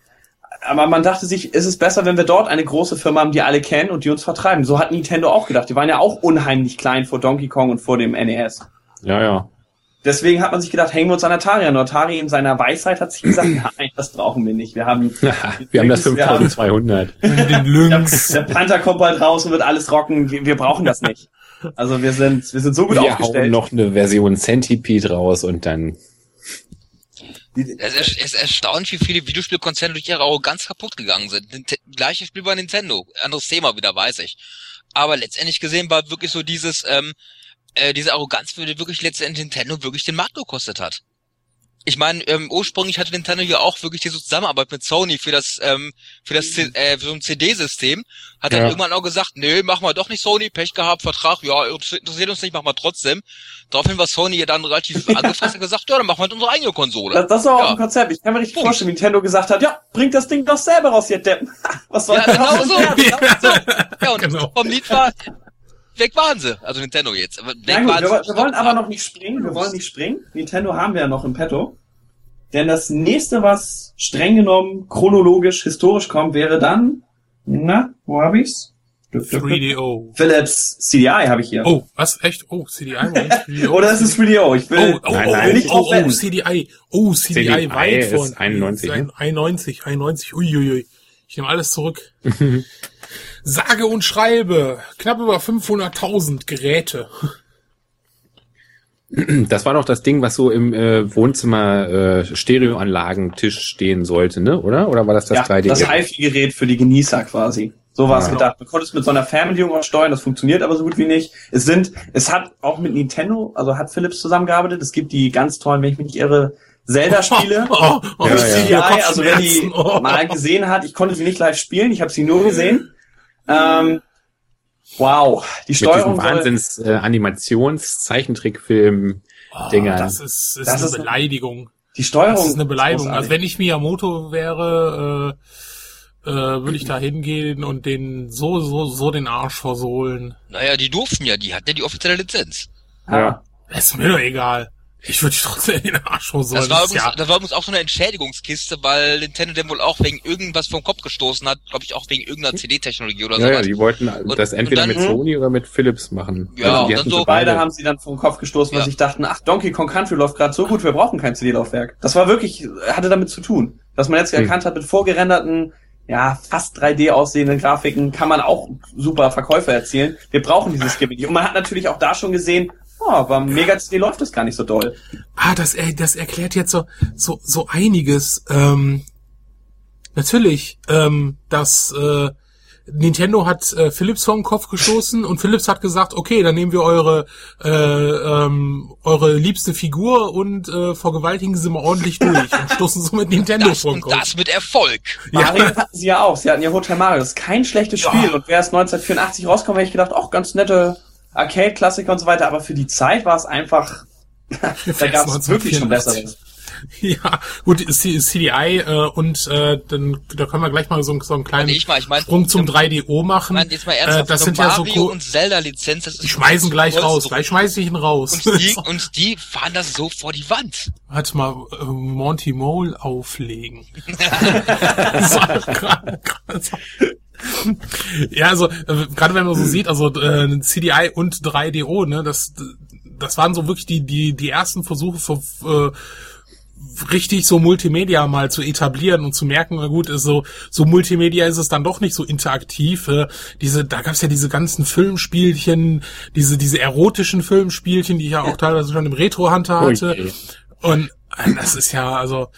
Aber man dachte sich, ist es besser, wenn wir dort eine große Firma haben, die alle kennen und die uns vertreiben. So hat Nintendo auch gedacht. Die waren ja auch unheimlich klein vor Donkey Kong und vor dem NES. Ja, ja. Deswegen hat man sich gedacht, hängen wir uns an Atari an. Und Atari in seiner Weisheit hat sich gesagt, nein, das brauchen wir nicht. Wir haben, Wir haben das Wir haben- 5200. Den der, Lynx. der Panther kommt bald raus und wird alles rocken. Wir, wir brauchen das nicht. Also wir sind, wir sind so gut Wir hauen aufgestellt. noch eine Version Centipede raus und dann. Es ist, es ist erstaunlich, wie viele Videospielkonzerne durch ihre Arroganz kaputt gegangen sind. Gleiches Spiel bei Nintendo. Anderes Thema wieder, weiß ich. Aber letztendlich gesehen war wirklich so dieses, ähm, äh, diese Arroganz, die wirklich letztendlich Nintendo wirklich den Markt gekostet hat. Ich meine, ähm, ursprünglich hatte Nintendo ja auch wirklich diese Zusammenarbeit mit Sony für das ähm, für das C äh, für so ein CD-System. Hat dann Ja. irgendwann auch gesagt, nö, machen wir doch nicht Sony, Pech gehabt, Vertrag, ja, interessiert uns nicht, machen wir trotzdem. Daraufhin war Sony ja dann relativ angefasst und gesagt, ja, dann machen wir halt unsere eigene Konsole. Das, das war auch Ja. ein Konzept. Ich kann mir richtig Punkt. vorstellen, wie Nintendo gesagt hat, ja, bringt das Ding doch selber raus, ihr Deppen. Was soll Ja, genau so. Ja, Genau so. Ja, und Genau. vom Lied war, weg waren sie. Also Nintendo jetzt. Aber weg gut, waren wir, sie. wir wollen aber noch nicht springen. Wir wollen nicht springen. Nintendo haben wir ja noch im Petto. Denn das nächste, was streng genommen chronologisch, historisch kommt, wäre dann, na, wo hab ich's? 3DO. Philips CDI habe ich hier. Oh, was? Echt? Oh, CDI? Moment, 3DO. Oder ist es 3DO? Ich will, Oh, oh, Nein, oh, nein. oh, Nicht oh, oh. CDI. Oh, CDI, CDI weit ist von. 91, ne? 91, 91. Uiuiui. Ich nehme alles zurück. Sage und schreibe. Knapp über 500.000 Geräte. Das war doch das Ding, was so im äh, Wohnzimmer äh, Stereoanlagentisch stehen sollte, ne? Oder? Oder war das das ja, 3D? das HiFi-Gerät für die Genießer quasi. So war es Ja. gedacht. Man konnte es mit so einer Fernbedienung auch steuern, das funktioniert aber so gut wie nicht. Es sind, es hat auch mit Nintendo, also hat Philips zusammengearbeitet. Es gibt die ganz tollen, wenn ich mich nicht irre, Zelda-Spiele. Oh, oh, Ja, für ja. CDI, also wer die. Oh. mal gesehen hat, ich konnte sie nicht live spielen, ich habe sie nur gesehen. Ähm, wow, die Mit Steuerung diesem soll, Wahnsinns äh, Animations-Zeichentrickfilm. Oh, Dingern. das ist, ist Das eine ist- Beleidigung. die Steuerung. Das ist eine Beleidigung. Also wenn ich Miyamoto wäre, äh, äh, würde ich da hingehen und den so, so, so den Arsch versohlen. Naja, die durften ja, die hatten ja die offizielle Lizenz. ja. Ist mir doch egal. Ich würde dich trotzdem den Arsch versohlen. Das war, übrigens, ja, das war übrigens auch so eine Entschädigungskiste, weil Nintendo dem wohl auch wegen irgendwas vom Kopf gestoßen hat, glaube ich auch wegen irgendeiner CD-Technologie oder Ja, ja, die wollten Und- das entweder dann- mit Sony oder mit Philips machen. Ja, Also und dann so sie Beide haben sie dann vom Kopf gestoßen, weil Ja. sie sich dachten, ach, Donkey Kong Country läuft gerade so gut, wir brauchen kein CD-Laufwerk. Das war wirklich, hatte damit zu tun. Dass man jetzt Hm. erkannt hat, mit vorgerenderten, ja, fast 3D aussehenden Grafiken kann man auch super Verkäufe erzielen. Wir brauchen dieses Gimmick. Und man hat natürlich auch da schon gesehen, oh, beim Mega CD läuft das gar nicht so doll. ah, das, er- das erklärt jetzt so, so, so einiges. Ähm, natürlich, ähm, dass äh, Nintendo hat äh, Philips vor den Kopf gestoßen und Philips hat gesagt, okay, dann nehmen wir eure äh, ähm, eure liebste Figur und äh, vergewaltigen sie mal ordentlich durch und stoßen so mit Nintendo Das vor den und Kopf. das mit Erfolg. Mario hatten sie ja auch. Sie hatten ja Hotel Mario. Das ist kein schlechtes Ja. Spiel. Und wäre es 1984 rausgekommen, hätte ich gedacht, auch ganz nette Arcade-Klassiker und so weiter. Aber für die Zeit war es einfach, da gab es wirklich schon 1984. Besseres. Ja, gut, C- CDI äh, und äh, dann da können wir gleich mal so, so einen kleinen ich mal, ich mein, Sprung zum ich 3DO machen. mein, jetzt mal äh, ernsthaft, das so sind ja so Mario und Zelda-Lizenz, das ist die schmeißen gleich raus, gleich schmeiß ich ihn raus. Und die, und die fahren das so vor die Wand. Warte mal, äh, Monty Mole auflegen. Gerade- gerade so. Ja, also äh, gerade wenn man so sieht, also äh, CDI und 3DO, ne, das das waren so wirklich die die die ersten Versuche für, äh, richtig so Multimedia mal zu etablieren und zu merken, na gut, ist so so Multimedia ist es dann doch nicht so interaktiv. Äh, diese da gab's ja diese ganzen Filmspielchen, diese diese erotischen Filmspielchen, die ich ja auch teilweise schon im Retro Hunter hatte. Und äh, das ist ja also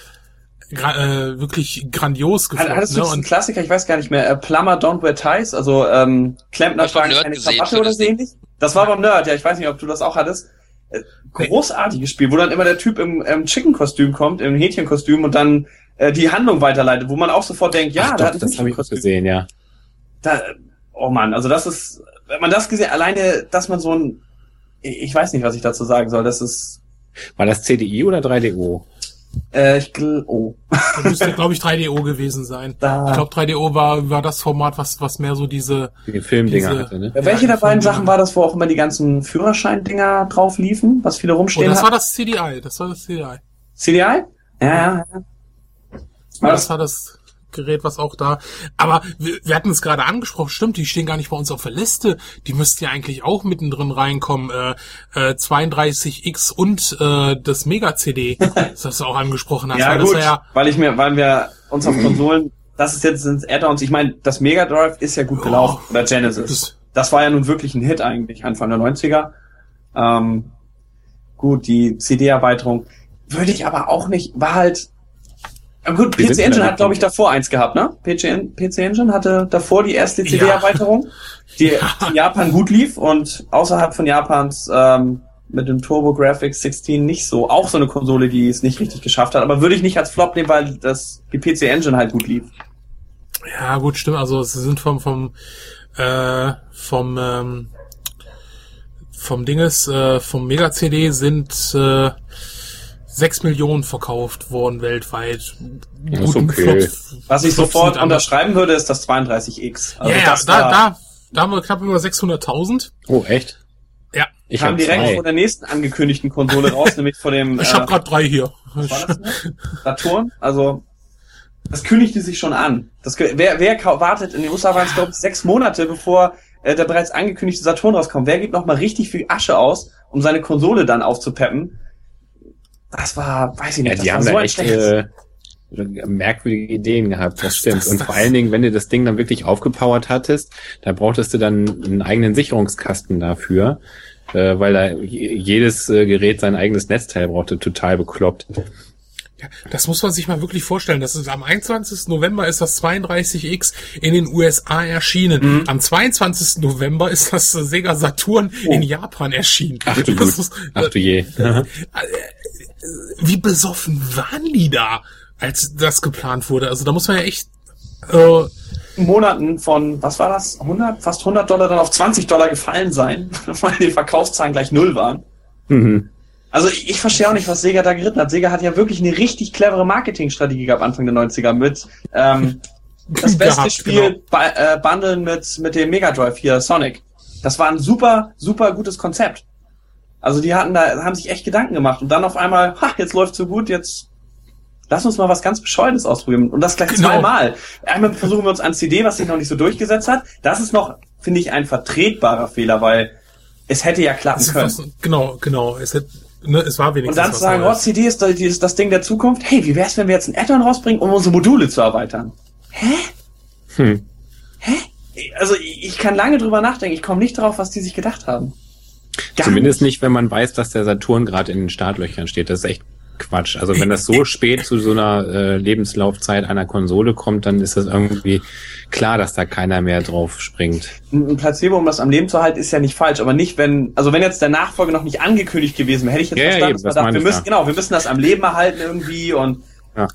gra äh, wirklich grandios Hat- geflogen. Hattest du Ne? diesen Und Klassiker, ich weiß gar nicht mehr, äh, Plumber Don't Wear Ties, also ähm, Klempner tragen Nerd keine gesehen, Krawatte oder das so ähnlich? Das war beim Nerd, ja, ich weiß nicht, ob du das auch hattest. Äh, großartiges Spiel, wo dann immer der Typ im, im Chicken-Kostüm kommt, im Hähnchenkostüm und dann äh, die Handlung weiterleitet, wo man auch sofort denkt, ja, Ach da doch, hat das habe ich Hähnchenkostüm. gesehen, ja. Da, oh man, also das ist, wenn man das gesehen, alleine, dass man so ein, ich ich weiß nicht, was ich dazu sagen soll, das ist, War das CDI oder 3DO? Äh, ich gl- oh, das müsste, glaube ich, 3DO gewesen sein. Da- Ich glaube, 3DO war, war das Format, was, was mehr so diese, Die Filmdinger Diese- hatte, ne? welche Ja, der beiden Sachen war das, wo auch immer die ganzen Führerschein-Dinger drauf liefen, was viele oh, rumstehen das hat? war das CDI, das war das CDI. CDI? Ja, ja, ja. Ja, das war das Gerät, was auch da. Aber wir, wir hatten es gerade angesprochen, stimmt, die stehen gar nicht bei uns auf der Liste. Die müssten ja eigentlich auch mittendrin reinkommen. Äh, äh, 32X und äh, das Mega-CD, das hast du auch angesprochen hast. Ja, weil gut, ja, weil ich mir, weil wir uns auf Konsolen, das ist jetzt sind Add-ons. Ich meine, das Mega Drive ist ja gut gelaufen oder Genesis. Das- Das, war ja nun wirklich ein Hit eigentlich Anfang der 90er. Ähm, gut, die CD-Erweiterung würde ich aber auch nicht, war halt. Aber gut, PC in Engine hat glaube ich davor eins gehabt, ne? PC, PC Engine hatte davor die erste Ja. CD-Erweiterung, die in Japan gut lief und außerhalb von Japans ähm, mit dem Turbo Graphics 16 nicht so. Auch so eine Konsole, die es nicht richtig geschafft hat. Aber würde ich nicht als Flop nehmen, weil das, die PC Engine halt gut lief. Ja, gut, stimmt. Also sie sind vom, vom, äh, vom, ähm, vom Dinges, äh, vom Mega CD sind äh, 6 Millionen verkauft worden weltweit. Das ist okay. Was ich sofort unterschreiben würde, ist das 32X. Also ja, ja da, da, da haben wir knapp über 600.000. Oh, echt? Ja. Ich kam direkt zwei. vor der nächsten angekündigten Konsole raus, nämlich vor dem. Ich äh, habe gerade drei hier. Was war das Saturn? Also das kündigte sich schon an. Das, wer, wer wartet in den USA waren es glaube ich sechs Monate, bevor äh, der bereits angekündigte Saturn rauskommt. Wer gibt noch mal richtig viel Asche aus, um seine Konsole dann aufzupeppen? Das war, weiß ich nicht. Ja, die haben so da echt äh, merkwürdige Ideen gehabt, das stimmt. Und vor allen Dingen, wenn du das Ding dann wirklich aufgepowert hattest, da brauchtest du dann einen eigenen Sicherungskasten dafür äh, weil da jedes äh, Gerät sein eigenes Netzteil brauchte, total bekloppt. Ja, das muss man sich mal wirklich vorstellen. Das ist am 21. November ist das 32X in den USA erschienen. Mhm. Am 22. November ist das Sega Saturn oh. in Japan erschienen. Ach du, ist, Ach du je. Äh, wie besoffen waren die da, als das geplant wurde? Also da muss man ja echt äh, Monaten von, was war das, 100, fast 100 Dollar dann auf 20 Dollar gefallen sein, weil die Verkaufszahlen gleich null waren. Mhm. Also ich, ich verstehe auch nicht, was Sega da geritten hat. Sega hat ja wirklich eine richtig clevere Marketingstrategie gehabt Anfang der 90er mit ähm, das beste gehabt, Spiel genau. äh, bundeln mit, mit dem Mega Drive hier, Sonic. Das war ein super, super gutes Konzept. Also die hatten da, haben sich echt Gedanken gemacht und dann auf einmal, ha, jetzt läuft so gut, jetzt lass uns mal was ganz Bescheuertes ausprobieren. Und das gleich genau. zweimal. Einmal versuchen wir uns an CD, was sich noch nicht so durchgesetzt hat. Das ist noch, finde ich, ein vertretbarer Fehler, weil es hätte ja klappen können. Was, genau, genau. Es, hätte, ne, es war wenigstens. Und dann zu sagen, oh, CD ist, ist das Ding der Zukunft. Hey, wie wär's, wenn wir jetzt ein Add-on rausbringen, um unsere Module zu erweitern? Hä? Hm. Hä? Also ich kann lange drüber nachdenken. Ich komme nicht drauf, was die sich gedacht haben. Gar Zumindest nicht. nicht, wenn man weiß, dass der Saturn gerade in den Startlöchern steht. Das ist echt Quatsch. Also wenn das so spät zu so einer äh, Lebenslaufzeit einer Konsole kommt, dann ist das irgendwie klar, dass da keiner mehr drauf springt. Ein Placebo, um das am Leben zu halten, ist ja nicht falsch, aber nicht, wenn, also wenn jetzt der Nachfolger noch nicht angekündigt gewesen wäre, hätte ich jetzt ja, verstanden, eben, dass man dachte, wir müssen, genau, wir müssen das am Leben erhalten irgendwie und ja.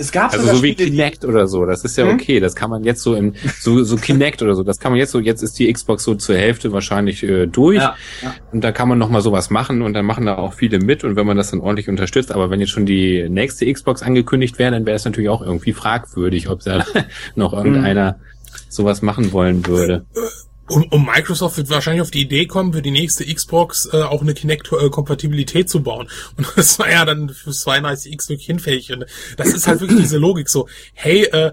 Es gab also so wie Spiele, Kinect oder so, das ist ja hm? okay, das kann man jetzt so in so so Kinect oder so, das kann man jetzt so jetzt ist die Xbox so zur Hälfte wahrscheinlich äh, durch ja, ja. und da kann man noch mal sowas machen und dann machen da auch viele mit und wenn man das dann ordentlich unterstützt, aber wenn jetzt schon die nächste Xbox angekündigt wäre, dann wäre es natürlich auch irgendwie fragwürdig, ob da noch irgendeiner hm. sowas machen wollen würde. Und, und Microsoft wird wahrscheinlich auf die Idee kommen, für die nächste Xbox äh, auch eine Kinect-Kompatibilität zu bauen. Und das war ja dann für 32X wirklich hinfällig. Und das ist halt wirklich diese Logik so, hey, äh,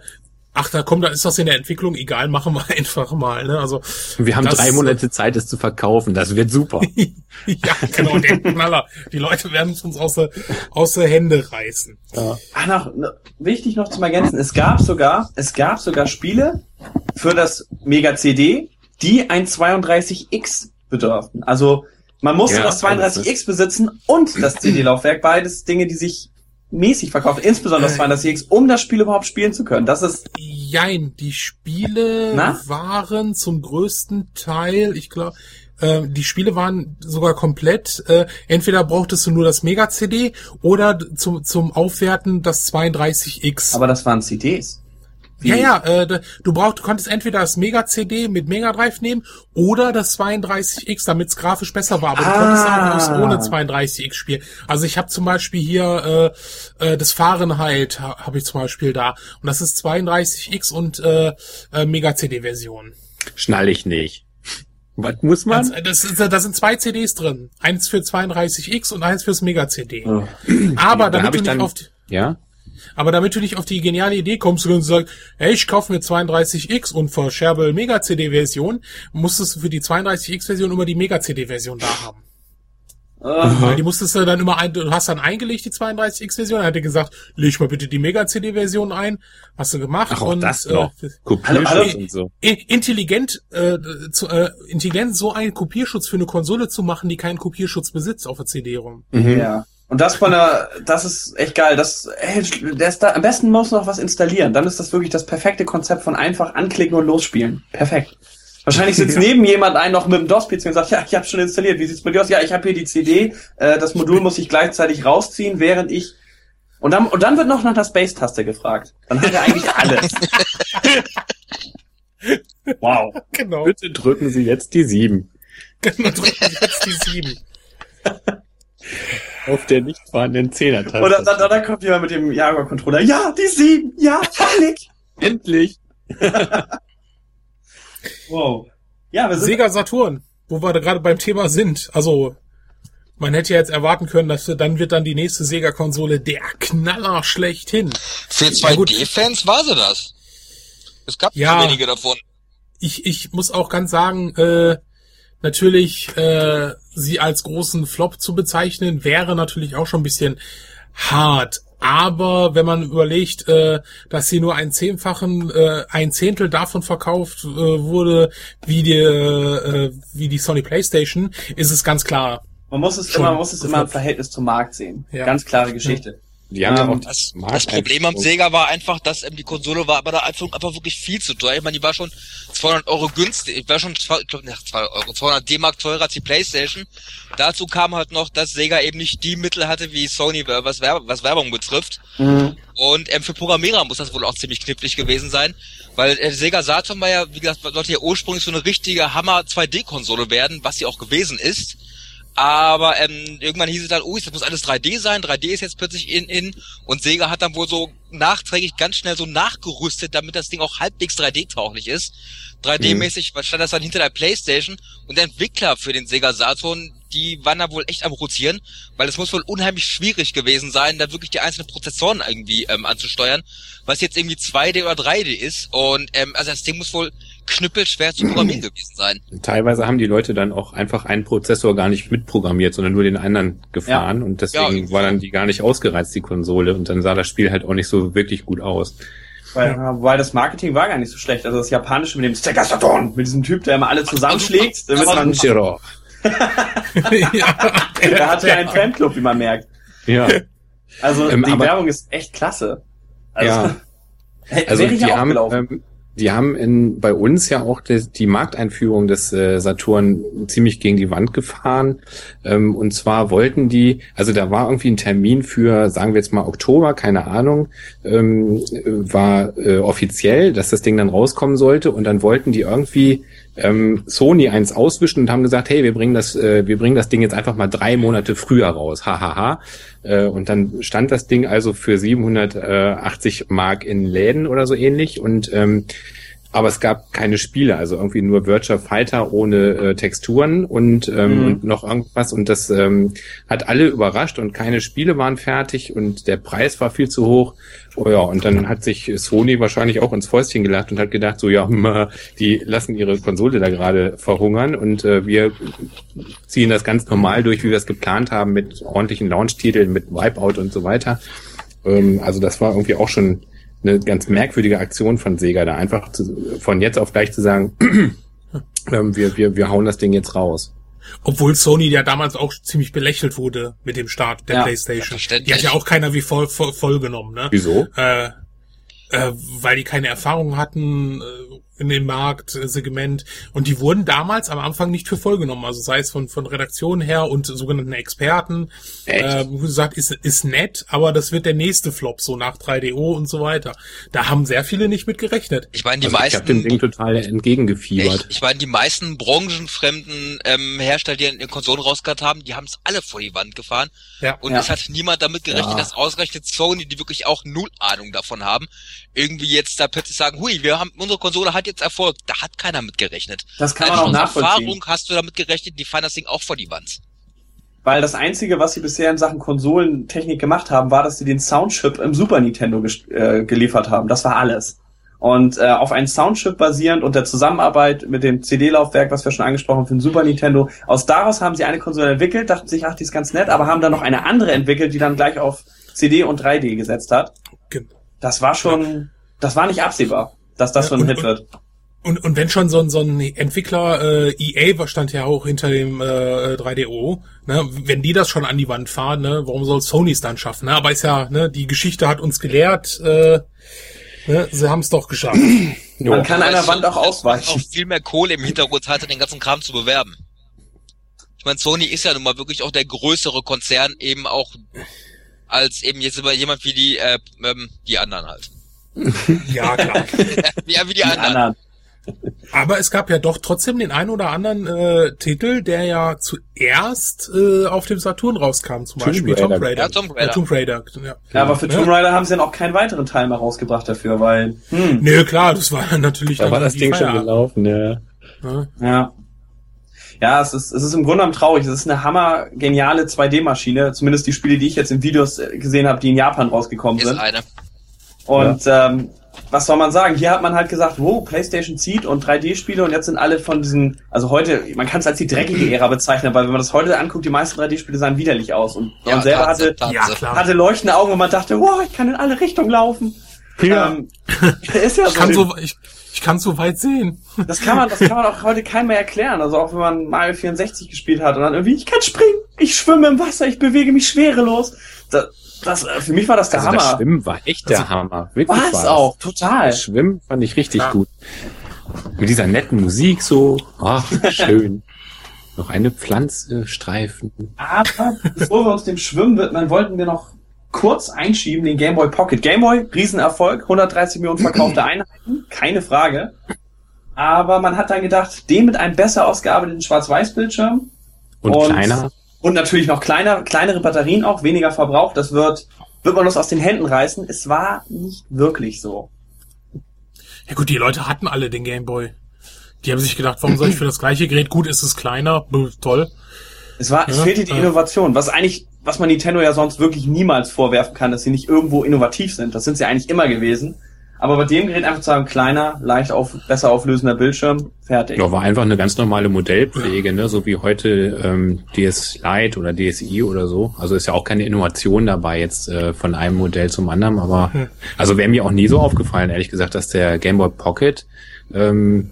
ach, da kommt, da ist das in der Entwicklung, egal, machen wir einfach mal. Ne? Also Wir haben das, drei Monate Zeit, es zu verkaufen, das wird super. ja, genau, den Knaller. Die Leute werden es uns aus der, aus der Hände reißen. Ja. Ach, noch, wichtig noch zum Ergänzen, es gab sogar, es gab sogar Spiele für das Mega CD, die ein 32X bedürften. Also man musste ja, das 32X besitzen und das CD-Laufwerk, beides Dinge, die sich mäßig verkaufen, insbesondere das 32X, äh. um das Spiel überhaupt spielen zu können. Das ist. Jein, die Spiele Na? waren zum größten Teil, ich glaube, äh, die Spiele waren sogar komplett, äh, entweder brauchtest du nur das Mega-CD oder zum, zum Aufwerten das 32X. Aber das waren CDs. Wie? Ja, ja, äh, du brauchst, du konntest entweder das Mega-CD mit Mega Drive nehmen oder das 32X, damit es grafisch besser war. Aber ah. du konntest auch ohne 32X spielen. Also ich habe zum Beispiel hier äh, äh, das Fahrenheit ha, habe ich zum Beispiel da. Und das ist 32X und äh, äh, Mega-CD-Version. Schnall ich nicht. Was muss man? Das, das, da sind zwei CDs drin. Eins für 32X und eins fürs Mega-CD. Oh. Aber damit da du nicht oft... Ja? Aber damit du nicht auf die geniale Idee kommst und sagst, hey, ich kaufe mir 32X und verscherbe Mega CD Version, musstest du für die 32X Version immer die Mega CD Version da haben. Weil die musstest du dann immer ein, du hast dann eingelegt die 32X Version, er hat dir gesagt, leg mal bitte die Mega CD Version ein, hast du gemacht Ach, und das noch. Äh, Kopierschutz und so. Intelligent äh, zu, äh, intelligent so einen Kopierschutz für eine Konsole zu machen, die keinen Kopierschutz besitzt auf der CD rum. Mhm. Ja. Und das von der, das ist echt geil. Das, ey, der ist da, am besten muss noch was installieren. Dann ist das wirklich das perfekte Konzept von einfach anklicken und losspielen. Perfekt. Wahrscheinlich sitzt ja. neben jemand ein noch mit dem DOS-PC und sagt, ja, ich habe schon installiert. Wie sieht's bei dir aus? Ja, ich habe hier die CD. Äh, das Modul muss ich gleichzeitig rausziehen, während ich und dann, und dann wird noch nach der Space-Taste gefragt. Dann hat er eigentlich alles. wow. Genau. Bitte drücken Sie jetzt die sieben. Genau, drücken Sie jetzt die sieben. Auf der nicht vorhandenen Zehner-Taste. Oder dann, dann, dann kommt jemand mit dem Jaguar-Controller. Ja, die sieben! Ja, endlich! endlich! wow. Ja, wir sind Sega Saturn, wo wir da gerade beim Thema sind. Also, man hätte ja jetzt erwarten können, dass dann wird dann die nächste Sega-Konsole der Knaller schlechthin. Für 2D-Fans war sie das. Es gab ja, wenige davon. Ich, ich muss auch ganz sagen, äh, natürlich äh, sie als großen Flop zu bezeichnen, wäre natürlich auch schon ein bisschen hart. Aber wenn man überlegt, äh, dass sie nur ein Zehnfachen, äh, ein Zehntel davon verkauft äh, wurde wie die, äh, wie die Sony PlayStation, ist es ganz klar. Man muss es immer, man muss es immer im Verhältnis zum Markt sehen. Ja. Ganz klare Geschichte. Die haben ähm, ja auch das, das Problem am Sega war einfach, dass ähm, die Konsole war aber da einfach, einfach wirklich viel zu teuer. Ich meine, die war schon 200 Euro günstig, ich war schon, ich glaube, 200 Euro, 200 D-Mark teurer als die Playstation. Dazu kam halt noch, dass Sega eben nicht die Mittel hatte wie Sony, was, Werb was Werbung betrifft. Mhm. Und ähm, für Programmierer muss das wohl auch ziemlich knifflig gewesen sein, weil äh, Sega Saturn war ja, wie gesagt, sollte ja ursprünglich so eine richtige Hammer 2D-Konsole werden, was sie auch gewesen ist. Aber ähm, irgendwann hieß es dann, oh, das muss alles 3D sein. 3D ist jetzt plötzlich in, in. Und Sega hat dann wohl so nachträglich ganz schnell so nachgerüstet, damit das Ding auch halbwegs 3D-tauglich ist. 3D-mäßig mhm. stand das dann hinter der Playstation. Und der Entwickler für den Sega Saturn, die waren da wohl echt am rotieren, weil es muss wohl unheimlich schwierig gewesen sein, da wirklich die einzelnen Prozessoren irgendwie ähm, anzusteuern, was jetzt irgendwie 2D oder 3D ist. Und ähm, also das Ding muss wohl knüppelschwer zu programmieren gewesen sein. Teilweise haben die Leute dann auch einfach einen Prozessor gar nicht mitprogrammiert, sondern nur den anderen gefahren ja. und deswegen ja, war dann die gar nicht ausgereizt, die Konsole, und dann sah das Spiel halt auch nicht so wirklich gut aus. Weil, weil das Marketing war gar nicht so schlecht. Also das japanische mit dem Sega Saturn, mit diesem Typ, der immer alle zusammenschlägt, damit man... Ja, der hatte einen Fanclub, wie man merkt. Ja. Also ähm, die Werbung ist echt klasse. Also, ja. Also die haben, ähm, die haben in, bei uns ja auch die, die Markteinführung des äh, Saturn ziemlich gegen die Wand gefahren. Ähm, und zwar wollten die, also da war irgendwie ein Termin für, sagen wir jetzt mal Oktober, keine Ahnung, ähm, war äh, offiziell, dass das Ding dann rauskommen sollte. Und dann wollten die irgendwie ähm, Sony eins auswischen und haben gesagt, hey, wir bringen das, äh, wir bringen das Ding jetzt einfach mal drei Monate früher raus, hahaha. äh, und dann stand das Ding also für 780 Mark in Läden oder so ähnlich und ähm, aber es gab keine Spiele, also irgendwie nur Virtual Fighter ohne äh, Texturen und, ähm, mhm. und noch irgendwas und das ähm, hat alle überrascht und keine Spiele waren fertig und der Preis war viel zu hoch. Oh ja, und dann hat sich Sony wahrscheinlich auch ins Fäustchen gelacht und hat gedacht, so ja, die lassen ihre Konsole da gerade verhungern und äh, wir ziehen das ganz normal durch, wie wir es geplant haben, mit ordentlichen Launch-Titeln, mit Wipeout und so weiter. Ähm, also das war irgendwie auch schon eine ganz merkwürdige Aktion von Sega, da einfach zu, von jetzt auf gleich zu sagen, ähm, wir, wir, wir hauen das Ding jetzt raus. Obwohl Sony ja damals auch ziemlich belächelt wurde mit dem Start der ja, PlayStation. Die hat ja auch keiner wie voll, voll, voll genommen, ne? Wieso? Äh, äh, weil die keine Erfahrung hatten, äh, in dem Marktsegment und die wurden damals am Anfang nicht für voll genommen, also sei es von, von Redaktionen her und sogenannten Experten, äh, wie gesagt, ist, ist nett, aber das wird der nächste Flop, so nach 3DO und so weiter. Da haben sehr viele nicht mit gerechnet. Ich meine, die also meisten... Ich habe dem Ding total entgegengefiebert. Echt? Ich meine, die meisten branchenfremden ähm, Hersteller, die in Konsolen rausgebracht haben, die haben es alle vor die Wand gefahren ja. und ja. es hat niemand damit gerechnet, ja. dass ausgerechnet Sony, die wirklich auch null Ahnung davon haben, irgendwie jetzt da plötzlich sagen, hui, wir haben, unsere Konsole hat jetzt Erfolg. Da hat keiner mit gerechnet. Das kann man auch nachvollziehen. Erfahrung hast du damit gerechnet, die fahren das Ding auch vor die Wand. Weil das Einzige, was sie bisher in Sachen Konsolentechnik gemacht haben, war, dass sie den Soundchip im Super Nintendo äh, geliefert haben. Das war alles. Und äh, auf einen Soundchip basierend und der Zusammenarbeit mit dem CD-Laufwerk, was wir schon angesprochen haben, für den Super Nintendo, aus daraus haben sie eine Konsole entwickelt, dachten sich, ach, die ist ganz nett, aber haben dann noch eine andere entwickelt, die dann gleich auf CD und 3D gesetzt hat. Das war schon, das war nicht absehbar, dass das ja, so ein Hit wird. Und, und wenn schon so ein, so ein Entwickler, äh, EA stand ja auch hinter dem äh, 3DO, ne, wenn die das schon an die Wand fahren, ne, warum soll Sony es dann schaffen? Ne? Aber ist ja, ne, die Geschichte hat uns gelehrt, äh, ne, sie haben es doch geschafft. Man kann einer Wand auch ausweichen. auch viel mehr Kohle im Hintergrund hatte, den ganzen Kram zu bewerben. Ich meine, Sony ist ja nun mal wirklich auch der größere Konzern, eben auch als eben jetzt immer jemand wie die, äh, ähm, die anderen halt. Ja, klar. ja, wie die, Die anderen. anderen. Aber es gab ja doch trotzdem den einen oder anderen äh, Titel, der ja zuerst äh, auf dem Saturn rauskam, zum Tomb Beispiel Raider. Tomb Raider. Ja, Tomb Raider. Ja, Tomb Raider. Ja. Ja, aber für Ja. Tomb Raider haben sie dann auch keinen weiteren Teil mehr rausgebracht dafür, weil, hm, Nö, klar, das war natürlich Da dann war das Ding schon Feierabend. gelaufen, ja. Ja. ja. Ja, es ist, es ist im Grunde genommen traurig. Es ist eine hammer geniale 2D-Maschine, zumindest die Spiele, die ich jetzt in Videos äh, gesehen habe, die in Japan rausgekommen Ist sind. eine. Und ähm, was soll man sagen? Hier hat man halt gesagt, wow, PlayStation zieht und 3D-Spiele und jetzt sind alle von diesen, also heute, man kann es als die dreckige Ära bezeichnen, weil wenn man das heute anguckt, die meisten 3D-Spiele sahen widerlich aus und man selber hatte, Ja, hatte leuchtende Augen und man dachte, wow, ich kann in alle Richtungen laufen. Ja. Ähm, ist ja Ich kann so. so, ich, ich kann so weit sehen. Das kann man, das kann man auch heute keinem mehr erklären. Also auch wenn man Mario 64 gespielt hat und dann irgendwie, ich kann springen, ich schwimme im Wasser, ich bewege mich schwerelos. Das, das äh, für mich war das der Also das Hammer. Schwimmen war echt der Also, Hammer. Wirklich Was war das. auch, total. Das Schwimmen fand ich richtig Ja. gut. Mit dieser netten Musik so. Ach, schön. Noch eine Pflanze streifen. Aber bevor wir uns dem Schwimmen widmen, wollten wir noch kurz einschieben den Game Boy Pocket. Game Boy, Riesenerfolg, 130 Millionen verkaufte Einheiten, keine Frage. Aber man hat dann gedacht, den mit einem besser ausgearbeiteten Schwarz-Weiß-Bildschirm Und, Und- kleiner. Und natürlich noch kleiner, kleinere Batterien auch, weniger Verbrauch, das wird, wird man uns aus den Händen reißen. Es war nicht wirklich so. Ja gut, die Leute hatten alle den Gameboy. Die haben sich gedacht, warum soll ich für das gleiche Gerät, gut ist es kleiner, toll. Es war, es Ja, fehlte die ja. Innovation, was eigentlich, was man Nintendo ja sonst wirklich niemals vorwerfen kann, dass sie nicht irgendwo innovativ sind. Das sind sie eigentlich immer gewesen. Aber bei dem Gerät einfach zu sagen, kleiner, leicht auf, besser auflösender Bildschirm, fertig. Ja, war einfach eine ganz normale Modellpflege, ne? so wie heute ähm, DS Lite oder DSi oder so. Also ist ja auch keine Innovation dabei jetzt äh, von einem Modell zum anderen, aber Hm. also wäre mir auch nie so aufgefallen, ehrlich gesagt, dass der Game Boy Pocket ähm,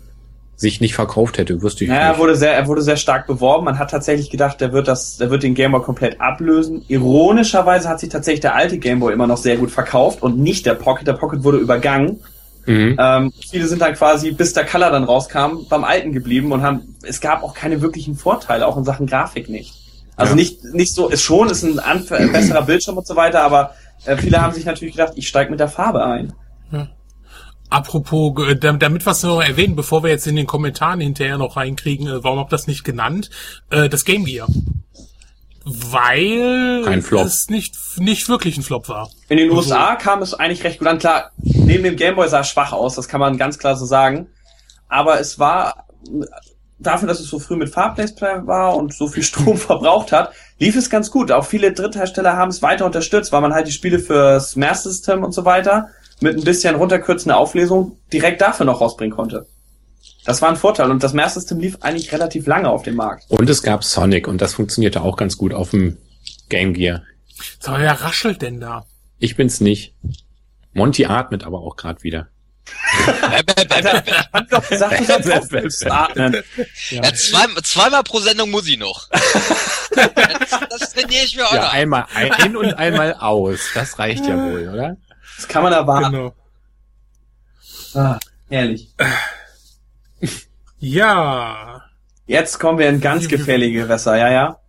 sich nicht verkauft hätte, wusste ich Ja, er nicht. wurde sehr, er wurde sehr stark beworben. Man hat tatsächlich gedacht, der wird das, der wird den Game Boy komplett ablösen. Ironischerweise hat sich tatsächlich der alte Game Boy immer noch sehr gut verkauft und nicht der Pocket. Der Pocket wurde übergangen. Mhm. Ähm, viele sind dann quasi, bis der Color dann rauskam, beim alten geblieben und haben, es gab auch keine wirklichen Vorteile, auch in Sachen Grafik nicht. Also Ja. nicht, nicht so, ist schon, ist ein ein besserer Bildschirm und so weiter, aber äh, viele haben sich natürlich gedacht, ich steig mit der Farbe ein. Apropos, äh, dam- damit wir es noch erwähnen, bevor wir jetzt in den Kommentaren hinterher noch reinkriegen, äh, warum habt ihr das nicht genannt? Äh, das Game Gear. Weil Kein Flop. es nicht, nicht wirklich ein Flop war. In den Also- USA kam es eigentlich recht gut an. Klar, neben dem Gameboy sah es schwach aus, das kann man ganz klar so sagen. Aber es war, dafür, dass es so früh mit Farbdisplay war und so viel Strom verbraucht hat, lief es ganz gut. Auch viele Dritthersteller haben es weiter unterstützt, weil man halt die Spiele fürs Master System und so weiter mit ein bisschen runterkürzender Auflösung direkt dafür noch rausbringen konnte. Das war ein Vorteil und das Master System lief eigentlich relativ lange auf dem Markt. Und es gab Sonic und das funktionierte auch ganz gut auf dem Game Gear. So, wer raschelt denn da? Ich bin's nicht. Monty atmet aber auch gerade wieder. Ja, zwei, zweimal pro Sendung muss ich noch. das, das trainiere ich mir auch Ja, noch. einmal ein und einmal aus. Das reicht ja wohl, oder? Das kann man erwarten. Genau. Ah, herrlich. Ja. Jetzt kommen wir in ganz gefährliche Gewässer, ja, ja.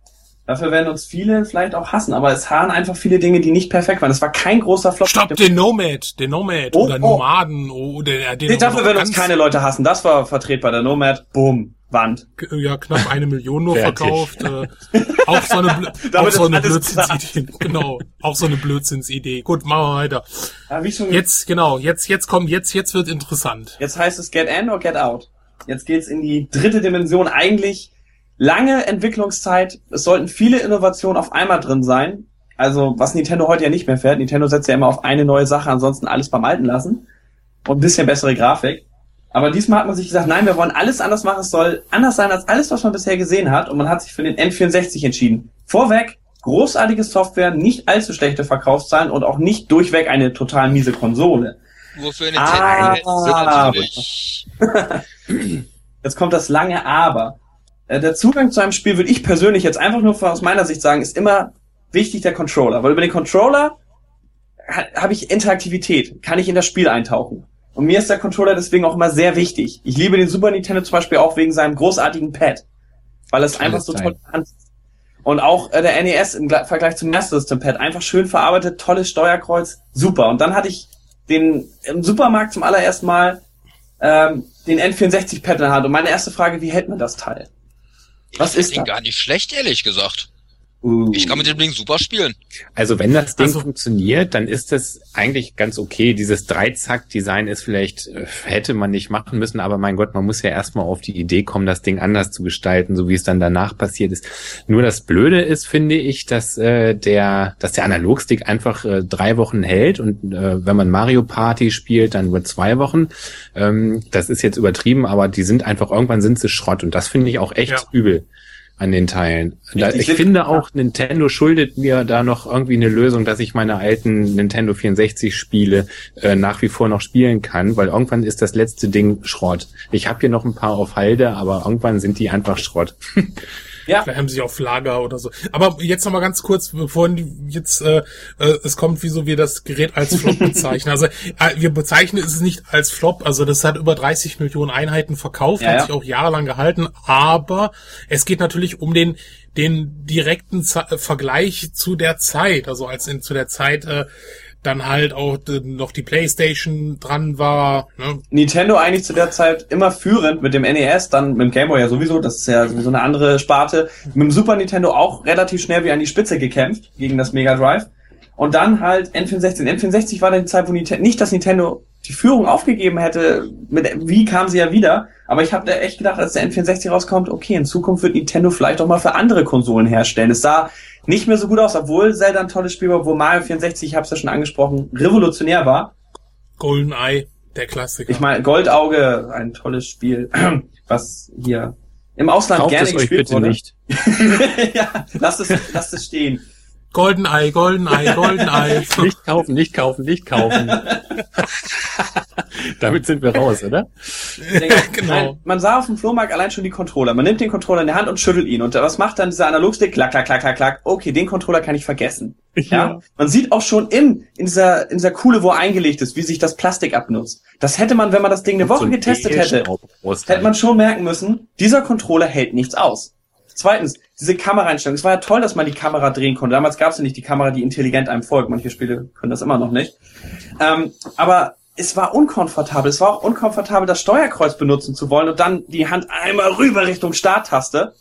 Dafür werden uns viele vielleicht auch hassen, aber es waren einfach viele Dinge, die nicht perfekt waren. Es war kein großer Flop. Stopp, den Nomad, den Nomad Oh, oder oh. Nomaden oder äh, den Nee, dafür werden uns keine Leute hassen. Das war vertretbar. Der Nomad, boom, Wand. k- ja knapp eine Million nur verkauft. Äh, auch so eine, auch so eine Blödsinnsidee. Genau, auch so eine Blödsinnsidee. Gut, machen wir weiter. Ja, wie schon Jetzt genau, jetzt jetzt kommt jetzt jetzt wird interessant. Jetzt heißt es Get In oder Get Out. Jetzt geht's in die dritte Dimension. Eigentlich lange Entwicklungszeit. Es sollten viele Innovationen auf einmal drin sein. Also was Nintendo heute ja nicht mehr fährt. Nintendo setzt ja immer auf eine neue Sache, ansonsten alles beim Alten lassen. Und ein bisschen bessere Grafik. Aber diesmal hat man sich gesagt, nein, wir wollen alles anders machen. Es soll anders sein als alles, was man bisher gesehen hat. Und man hat sich für den N64 entschieden. Vorweg, großartige Software, nicht allzu schlechte Verkaufszahlen und auch nicht durchweg eine total miese Konsole. Wofür Ah. Sind natürlich. Jetzt kommt das lange Aber. Äh, Der Zugang zu einem Spiel, würde ich persönlich jetzt einfach nur aus meiner Sicht sagen, ist immer wichtig der Controller. Weil über den Controller ha- habe ich Interaktivität, kann ich in das Spiel eintauchen. Und mir ist der Controller deswegen auch immer sehr wichtig. Ich liebe den Super Nintendo zum Beispiel auch wegen seinem großartigen Pad. Weil es einfach so toll ist. Und auch äh, der NES im Vergleich zum Master System Pad einfach schön verarbeitet, tolles Steuerkreuz, super. Und dann hatte ich den im Supermarkt zum allerersten Mal ähm, den N64 Pad in der Hand. Und meine erste Frage, wie hält man das Teil? Was ich ist das? gar nicht schlecht, ehrlich gesagt. Uh. Ich kann mit dem Ding super spielen. Also wenn das Ding also, funktioniert, dann ist das eigentlich ganz okay. Dieses Dreizack-Design ist vielleicht, äh, hätte man nicht machen müssen, aber mein Gott, man muss ja erstmal auf die Idee kommen, das Ding anders zu gestalten, so wie es dann danach passiert ist. Nur das Blöde ist, finde ich, dass äh, der, dass der Analogstick einfach äh, drei Wochen hält und äh, wenn man Mario Party spielt, dann nur zwei Wochen. Ähm, das ist jetzt übertrieben, aber die sind einfach, irgendwann sind sie Schrott und das finde ich auch echt ja. übel an den Teilen. Da, ich finde auch, Nintendo schuldet mir da noch irgendwie eine Lösung, dass ich meine alten Nintendo 64 Spiele äh, nach wie vor noch spielen kann, weil irgendwann ist das letzte Ding Schrott. Ich habe hier noch ein paar auf Halde, aber irgendwann sind die einfach Schrott. Ja. Vielleicht haben sie auf Lager oder so. Aber jetzt noch mal ganz kurz, bevor jetzt äh, äh, es kommt, wieso wir das Gerät als Flop bezeichnen. Also äh, wir bezeichnen es nicht als Flop. Also das hat über 30 Millionen Einheiten verkauft, ja, hat ja. sich auch jahrelang gehalten. Aber es geht natürlich um den den direkten Z Vergleich zu der Zeit. Also als in zu der Zeit äh, dann halt auch noch die Playstation dran war. Ne? Nintendo eigentlich zu der Zeit immer führend mit dem NES, dann mit dem Game Boy ja sowieso, das ist ja sowieso eine andere Sparte. Mit dem Super Nintendo auch relativ schnell wie an die Spitze gekämpft gegen das Mega Drive. Und dann halt N64. N64 war dann die Zeit, wo Nintendo, nicht, dass Nintendo die Führung aufgegeben hätte, mit wie kam sie ja wieder, aber ich habe da echt gedacht, als der N64 rauskommt, okay, in Zukunft wird Nintendo vielleicht auch mal für andere Konsolen herstellen. Es sah nicht mehr so gut aus, obwohl Zelda ein tolles Spiel war, wo Mario 64, ich habe es ja schon angesprochen, revolutionär war. GoldenEye, der Klassiker. Ich meine, Goldauge, ein tolles Spiel, was hier im Ausland Kauft gerne gespielt wurde. Nicht. ja, lasst es, lasst es stehen. Goldeneye, Goldeneye, Goldeneye. nicht kaufen, nicht kaufen, nicht kaufen. Damit sind wir raus, oder? genau. man sah auf dem Flohmarkt allein schon die Controller. Man nimmt den Controller in der Hand und schüttelt ihn. Und was macht dann dieser Analogstick? Klack, klack, klack, klack, klack. Okay, den Controller kann ich vergessen. Ja. ja. Man sieht auch schon in, in dieser, in dieser Kuhle, wo er eingelegt ist, wie sich das Plastik abnutzt. Das hätte man, wenn man das Ding eine Woche so getestet hätte, hätte man schon merken müssen, dieser Controller hält nichts aus. Zweitens, diese Kameraeinstellung. Es war ja toll, dass man die Kamera drehen konnte. Damals gab es ja nicht die Kamera, die intelligent einem folgt. Manche Spiele können das immer noch nicht. Ähm, aber es war unkomfortabel. Es war auch unkomfortabel, das Steuerkreuz benutzen zu wollen und dann die Hand einmal rüber Richtung Starttaste.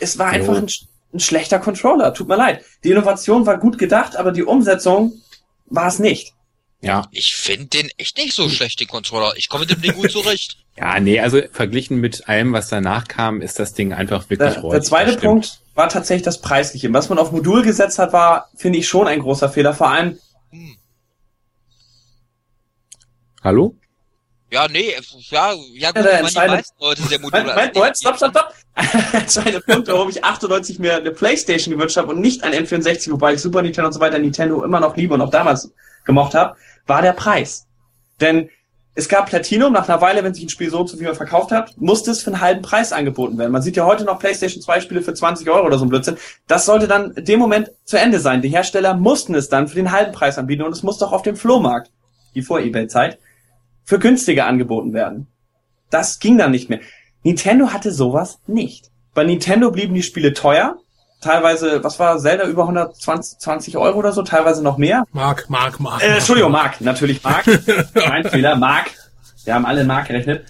Es war einfach ein, ein schlechter Controller. Tut mir leid. Die Innovation war gut gedacht, aber die Umsetzung war es nicht. Ja. Ich finde den echt nicht so schlecht, den Controller. Ich komme mit dem Ding gut zurecht. Ja, nee, also verglichen mit allem, was danach kam, ist das Ding einfach wirklich Der, der zweite Punkt war tatsächlich das Preisliche. Was man auf Modul gesetzt hat, war, finde ich, schon ein großer Fehler. Vor allem. Hm. Hallo? Ja, nee, ja, ja gut, ja, die meisten Leute sehr Modul Moment, Moment, stopp, stopp, stopp. Entscheidende Punkt, warum ich 98 mir eine Playstation gewünscht habe und nicht ein N64, wobei ich Super Nintendo und so weiter Nintendo immer noch liebe und auch damals gemocht habe, war der Preis. Denn es gab Platinum, nach einer Weile, wenn sich ein Spiel so zu viel verkauft hat, musste es für einen halben Preis angeboten werden. Man sieht ja heute noch PlayStation 2 Spiele für 20 Euro oder so ein Blödsinn. Das sollte dann dem Moment zu Ende sein. Die Hersteller mussten es dann für den halben Preis anbieten und es musste auch auf dem Flohmarkt, die Vor-Ebay-Zeit, für günstiger angeboten werden. Das ging dann nicht mehr. Nintendo hatte sowas nicht. Bei Nintendo blieben die Spiele teuer, teilweise, was war Zelda über 120 Euro oder so, teilweise noch mehr. Mark, Mark, Mark. Äh, Entschuldigung, Mark, natürlich Mark. mein Fehler, Mark. Wir haben alle in Mark gerechnet.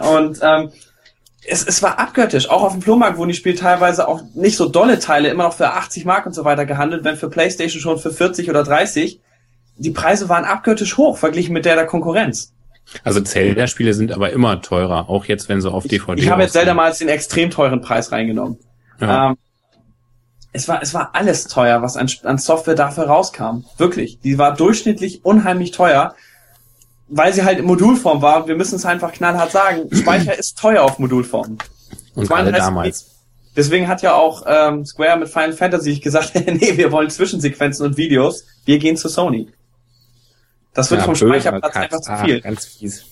Und ähm, es, es war abgöttisch. Auch auf dem Flohmarkt wurden die Spiele teilweise auch nicht so dolle Teile immer noch für 80 Mark und so weiter gehandelt, wenn für PlayStation schon für 40 oder 30. Die Preise waren abgöttisch hoch verglichen mit der der Konkurrenz. Also Zelda-Spiele sind aber immer teurer, auch jetzt, wenn sie auf DVD Ich, ich habe jetzt Zelda mal als den extrem teuren Preis reingenommen. Ja. Ähm, es war, es war alles teuer, was an, an Software dafür rauskam. Wirklich. Die war durchschnittlich unheimlich teuer, weil sie halt in Modulform war. Und wir müssen es einfach knallhart sagen. Speicher ist teuer auf Modulform. Und gerade damals. Deswegen hat ja auch ähm, Square mit Final Fantasy gesagt, nee, wir wollen Zwischensequenzen und Videos. Wir gehen zu Sony. Das wird ja, vom Speicherplatz einfach zu viel. Ganz fies.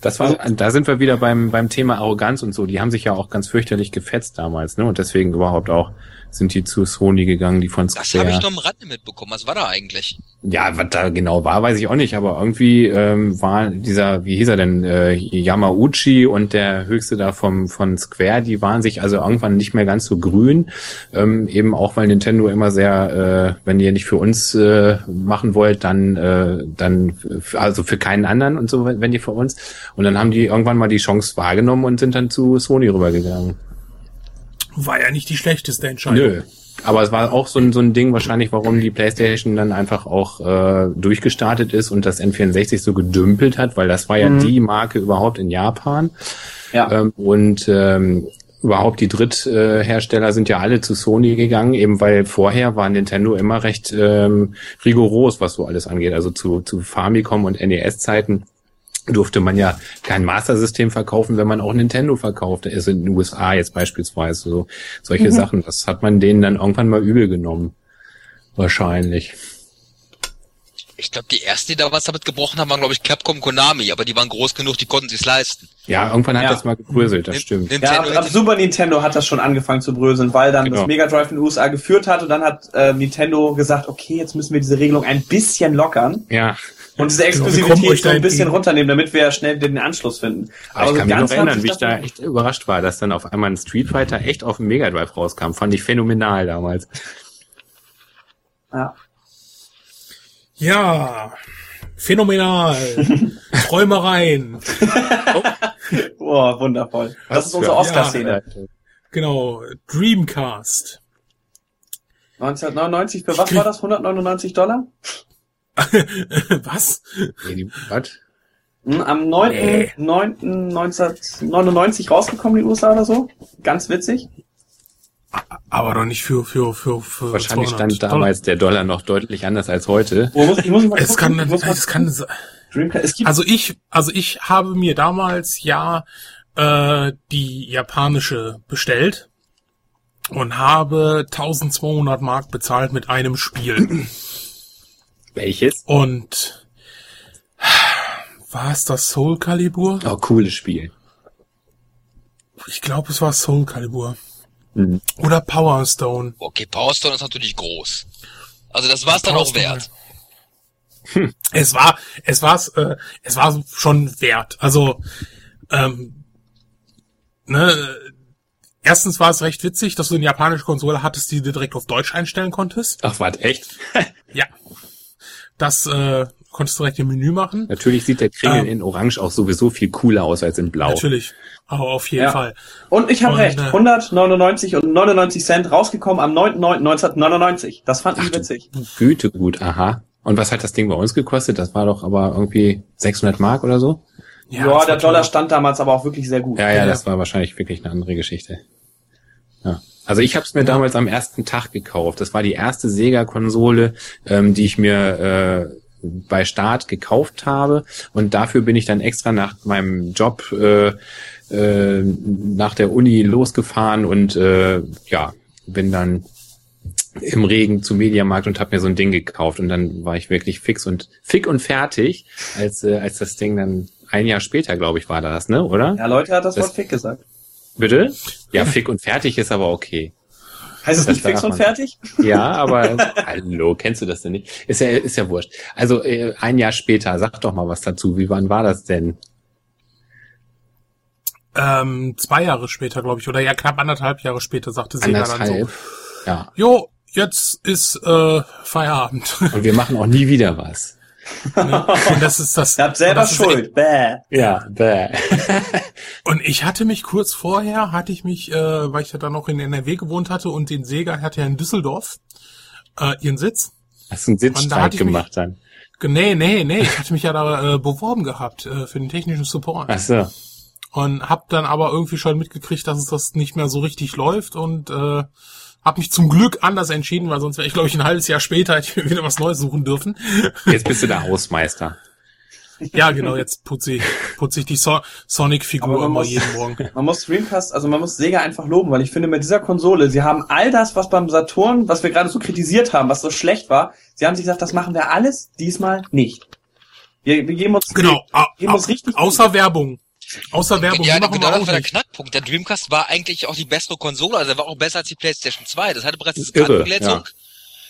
Das war, da sind wir wieder beim, beim Thema Arroganz und so. Die haben sich ja auch ganz fürchterlich gefetzt damals, ne? Und deswegen überhaupt auch sind die zu Sony gegangen, die von Das Square. habe ich noch am Rande mitbekommen. Was war da eigentlich? Ja, was da genau war, weiß ich auch nicht, aber irgendwie ähm, war dieser, wie hieß er denn, äh, Yamauchi und der höchste da vom von Square, die waren sich also irgendwann nicht mehr ganz so grün, ähm, eben auch weil Nintendo immer sehr, äh, wenn ihr nicht für uns äh, machen wollt, dann äh, dann also für keinen anderen und so, wenn ihr für uns. Und dann haben die irgendwann mal die Chance wahrgenommen und sind dann zu Sony rübergegangen. War ja nicht die schlechteste Entscheidung. Nö. Aber es war auch so ein, so ein Ding wahrscheinlich, warum die PlayStation dann einfach auch äh, durchgestartet ist und das N64 so gedümpelt hat, weil das war ja Mhm. die Marke überhaupt in Japan. Ja. Ähm, und ähm, überhaupt die Dritthersteller sind ja alle zu Sony gegangen, eben weil vorher war Nintendo immer recht ähm, rigoros, was so alles angeht. Also zu, zu Famicom und NES-Zeiten durfte man ja kein Master-System verkaufen, wenn man auch Nintendo verkaufte. Also in den USA jetzt beispielsweise so solche Sachen. Das hat man denen dann irgendwann mal übel genommen. Wahrscheinlich. Ich glaube, die ersten, die da was damit gebrochen haben, waren, glaube ich, Capcom Konami, aber die waren groß genug, die konnten sich's leisten. Ja, irgendwann hat Ja. das mal gebröselt, das Nin- stimmt. Ja, Nintendo ab, ab hätte- Super Nintendo hat das schon angefangen zu bröseln, weil dann Genau. das Mega Drive in den USA geführt hat und dann hat äh, Nintendo gesagt, okay, jetzt müssen wir diese Regelung ein bisschen lockern Ja. Und diese kommen Exklusivität so ein bisschen runternehmen, damit wir schnell den Anschluss finden. Aber ich so kann mich noch erinnern, wie ich da echt überrascht war, dass dann auf einmal ein Street Fighter echt auf dem Mega Drive rauskam. Fand ich phänomenal damals. Ja. Ja, phänomenal. Träumereien. Oh, wundervoll. Das Was ist unsere Oscar-Szene. Genau, Dreamcast. 1999, für was war das? 199 Dollar? Was? Nee, die- Was? Hm, am 9. Nee. 9. 1999 rausgekommen die USA oder so. Ganz witzig. Aber doch nicht für, für, für, für Wahrscheinlich 200 stand damals der Dollar noch deutlich anders als heute. Wo muss, ich muss mal Es kann, gucken, ich muss mal es kann, es also ich, also ich habe mir damals ja äh, die japanische bestellt und habe 1200 Mark bezahlt mit einem Spiel. Welches? Und war es das Soul Calibur? Oh, cooles Spiel. Ich glaube, es war Soul Calibur. Mhm. Oder Power Stone. Okay, Power Stone ist natürlich groß. Also das war's dann Power auch Stone, wert. Es war, es war's, äh, es war schon wert. Also, ähm, ne, erstens war es recht witzig, dass du eine japanische Konsole hattest, die du direkt auf Deutsch einstellen konntest. Ach, was, echt? Ja. Das äh, konntest du direkt im Menü machen. Natürlich sieht der Kringel Ähm. in Orange auch sowieso viel cooler aus als in Blau. Natürlich. Aber auf jeden Ja. Fall. Und ich habe recht, äh, 199 und 99 Cent rausgekommen am 9.9.1999. Das Ach die du witzig. Güte gut, aha. Und was hat das Ding bei uns gekostet? Das war doch aber irgendwie 600 Mark oder so? Ja, das der Dollar stand damals aber auch wirklich sehr gut. Ja, ja, Ja. das war wahrscheinlich wirklich eine andere Geschichte. Ja. Also ich habe es mir damals am ersten Tag gekauft. Das war die erste Sega-Konsole, ähm, die ich mir äh, bei Start gekauft habe. Und dafür bin ich dann extra nach meinem Job äh, äh, nach der Uni losgefahren und äh, ja, bin dann im Regen zum Mediamarkt und habe mir so ein Ding gekauft und dann war ich wirklich fix und fick und fertig, als äh, als das Ding dann ein Jahr später, glaube ich, war das, ne, oder? Ja, Leute hat das, Das- Wort Fick gesagt. Bitte? Ja, fick und fertig ist aber okay. Heißt es nicht fix und fertig? Ja, aber hallo, kennst du das denn nicht? Ist ja ist ja wurscht. Also äh, ein Jahr später, sag doch mal was dazu. Wie wann war das denn? Ähm, zwei Jahre später, glaube ich, oder ja knapp anderthalb Jahre später sagte Sega dann Anderthalb. so, Ja. jo, jetzt ist äh, Feierabend. Und wir machen auch nie wieder was. ne? Und das ist das. Ihr habt selber das Schuld. Bäh. Ja, bäh. Und ich hatte mich kurz vorher, hatte ich mich, äh, weil ich ja dann noch in NRW gewohnt hatte und den Sega hatte ja in Düsseldorf äh, ihren Sitz. Hast du einen Sitzstreit ich mich- gemacht dann? Nee, nee, nee, ich hatte mich ja da äh, beworben gehabt äh, für den technischen Support. Ach so. Und hab dann aber irgendwie schon mitgekriegt, dass es das nicht mehr so richtig läuft und äh, hab mich zum Glück anders entschieden, weil sonst wäre ich, glaube ich, ein halbes Jahr später hätte ich mir wieder was Neues suchen dürfen. Jetzt bist du der Hausmeister. ja, genau, jetzt putze ich, putze ich die so Sonic-Figur immer muss- jeden Morgen. Man muss Dreamcast, also man muss Sega einfach loben, weil ich finde, mit dieser Konsole, sie haben all das, was beim Saturn, was wir gerade so kritisiert haben, was so schlecht war, sie haben sich gesagt, das machen wir alles diesmal nicht. Wir, wir geben uns, Genau, wir geben uns richtig außer Werbung. Außer Werbung, ja, genau das war der. Knackpunkt. Der Dreamcast war eigentlich auch die bessere Konsole, also der war auch besser als die PlayStation 2. Das hatte bereits diese Irre, Kartenbegrenzung.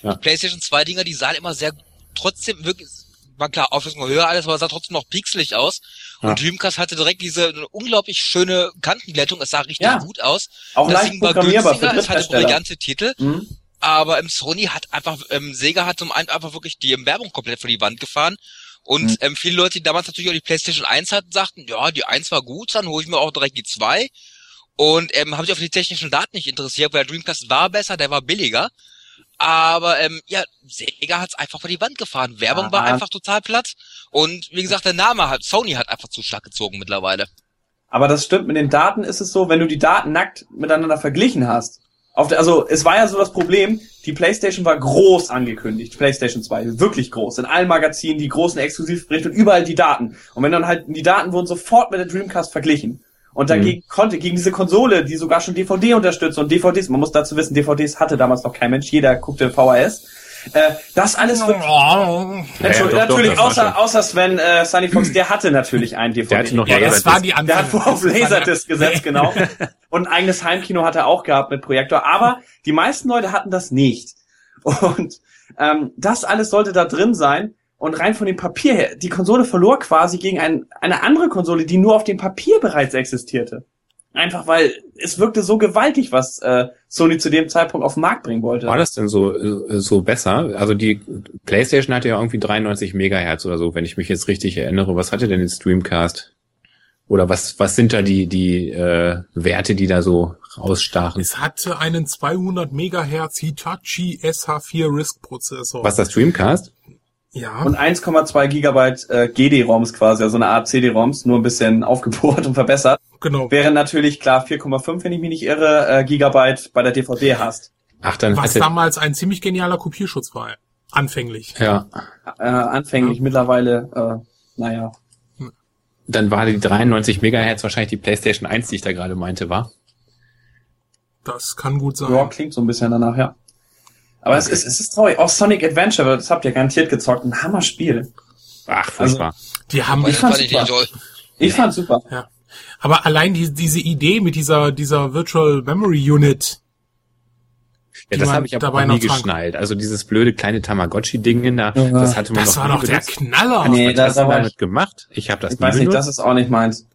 ja. Ja. Die PlayStation 2 Dinger, die sahen immer sehr, trotzdem wirklich, war klar, Auflösung höher alles, aber sah trotzdem noch pixelig aus. Ja. Und Dreamcast hatte direkt diese unglaublich schöne Kantenglättung, es sah richtig Ja. gut aus. Auch das leicht war günstiger, es hatte brillante Titel. Mhm. Aber ähm, Sony hat einfach, ähm, Sega hat zum einen einfach wirklich die ähm, Werbung komplett vor die Wand gefahren. Und Mhm. ähm, viele Leute, die damals natürlich auch die PlayStation 1 hatten, sagten, ja, die 1 war gut, dann hole ich mir auch direkt die 2. Und ähm, haben sich auf die technischen Daten nicht interessiert, weil der Dreamcast war besser, der war billiger. Aber ähm, ja, Sega hat's einfach vor die Wand gefahren. Werbung Ja. war einfach total platt. Und wie gesagt, der Name hat, Sony hat einfach Zuschlag gezogen mittlerweile. Aber das stimmt, mit den Daten ist es so, wenn du die Daten nackt miteinander verglichen hast. Auf der, also es war ja so das Problem, die PlayStation war groß angekündigt, PlayStation 2, wirklich groß. In allen Magazinen, die großen Exklusivberichte und überall die Daten. Und wenn dann halt, die Daten wurden sofort mit der Dreamcast verglichen. Und dagegen konnte, gegen diese Konsole, die sogar schon DVD unterstützt und DVDs, man muss dazu wissen, DVDs hatte damals noch kein Mensch, jeder guckte VHS. Äh, das alles wird, Oh, Entschuldigung, doch, doch, natürlich, war außer, außer Sven, äh, Sunny Fox, der hatte natürlich einen DVD. Der hatte noch ja, das waren die Der Anfänge. hat vorher auf Laserdisc gesetzt, genau. Und ein eigenes Heimkino hat er auch gehabt mit Projektor. Aber die meisten Leute hatten das nicht. Und ähm, das alles sollte da drin sein. Und rein von dem Papier her, die Konsole verlor quasi gegen ein, eine andere Konsole, die nur auf dem Papier bereits existierte. Einfach weil es wirkte so gewaltig, was äh, Sony zu dem Zeitpunkt auf den Markt bringen wollte. War das denn so, äh, so besser? Also die PlayStation hatte ja irgendwie 93 Megahertz oder so, wenn ich mich jetzt richtig erinnere. Was hatte denn den Streamcast? Oder was, was sind da die, die äh, Werte, die da so rausstachen? Es hatte einen 200 Megahertz Hitachi SH4 RISC Prozessor. Was das Streamcast? Ja. Und 1,2 Gigabyte äh, GD-ROMs quasi, also eine Art CD-ROMs, nur ein bisschen aufgebohrt und verbessert. genau. Wäre natürlich klar 4,5, wenn ich mich nicht irre, äh, Gigabyte bei der DVD hast. Ach, dann Was hatte, damals ein ziemlich genialer Kopierschutz war. Anfänglich. ja, Äh, anfänglich, mittlerweile, äh, naja. dann war die 93 Megahertz wahrscheinlich die PlayStation 1, die ich da gerade meinte, war. Das kann gut sein. Ja, klingt so ein bisschen danach, ja. Aber es, ist, es ist traurig. Auch Sonic Adventure, das habt ihr garantiert gezockt. Ein Hammerspiel. Ach, furchtbar. Die haben, Ich das fand ich nicht super. toll. Ich fand's super. ja. Aber allein die, diese Idee mit dieser, dieser Virtual Memory Unit, ja, das habe ich aber auch nie noch trank. geschnallt. Also dieses blöde kleine Tamagotchi-Ding in da, Ja. das hatte man das noch war nie doch der. Knaller. Nee, das aber- damit gemacht? Ich habe das Ich nie weiß nicht, benutzt. das ist auch nicht meins.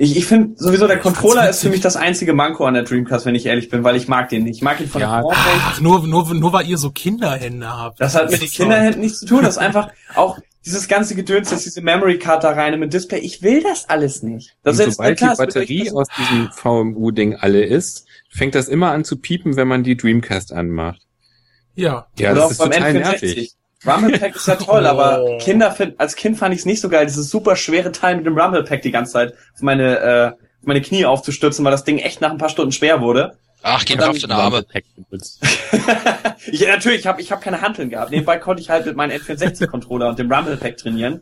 Ich, ich finde sowieso, der Controller ist für mich das einzige Manko an der Dreamcast, wenn ich ehrlich bin, weil ich mag den nicht. Ich mag ihn von Ja. der. Ach, nur, nur, nur weil ihr so Kinderhände habt. Das hat mit den Kinderhänden nichts zu tun. Das ist einfach auch dieses ganze Gedöns, dass diese Memory Card da rein mit Display. Ich will das alles nicht. Das Und ist sobald klar, die Batterie aus diesem VMU-Ding alle ist, fängt das immer an zu piepen, wenn man die Dreamcast anmacht. Ja. Ja, Oder das auch ist total N64. nervig. Rumble Pack ist ja toll, Oh. aber Kinder finden, als Kind fand ich es nicht so geil, dieses super schwere Teil mit dem Rumble Pack die ganze Zeit auf meine, äh, auf meine Knie aufzustützen, weil das Ding echt nach ein paar Stunden schwer wurde. Ach, geh mir auf den Arme. Ich, natürlich, ich habe ich hab keine Hanteln gehabt. Nebenbei konnte ich halt mit meinem N64-Controller und dem Rumble Pack trainieren.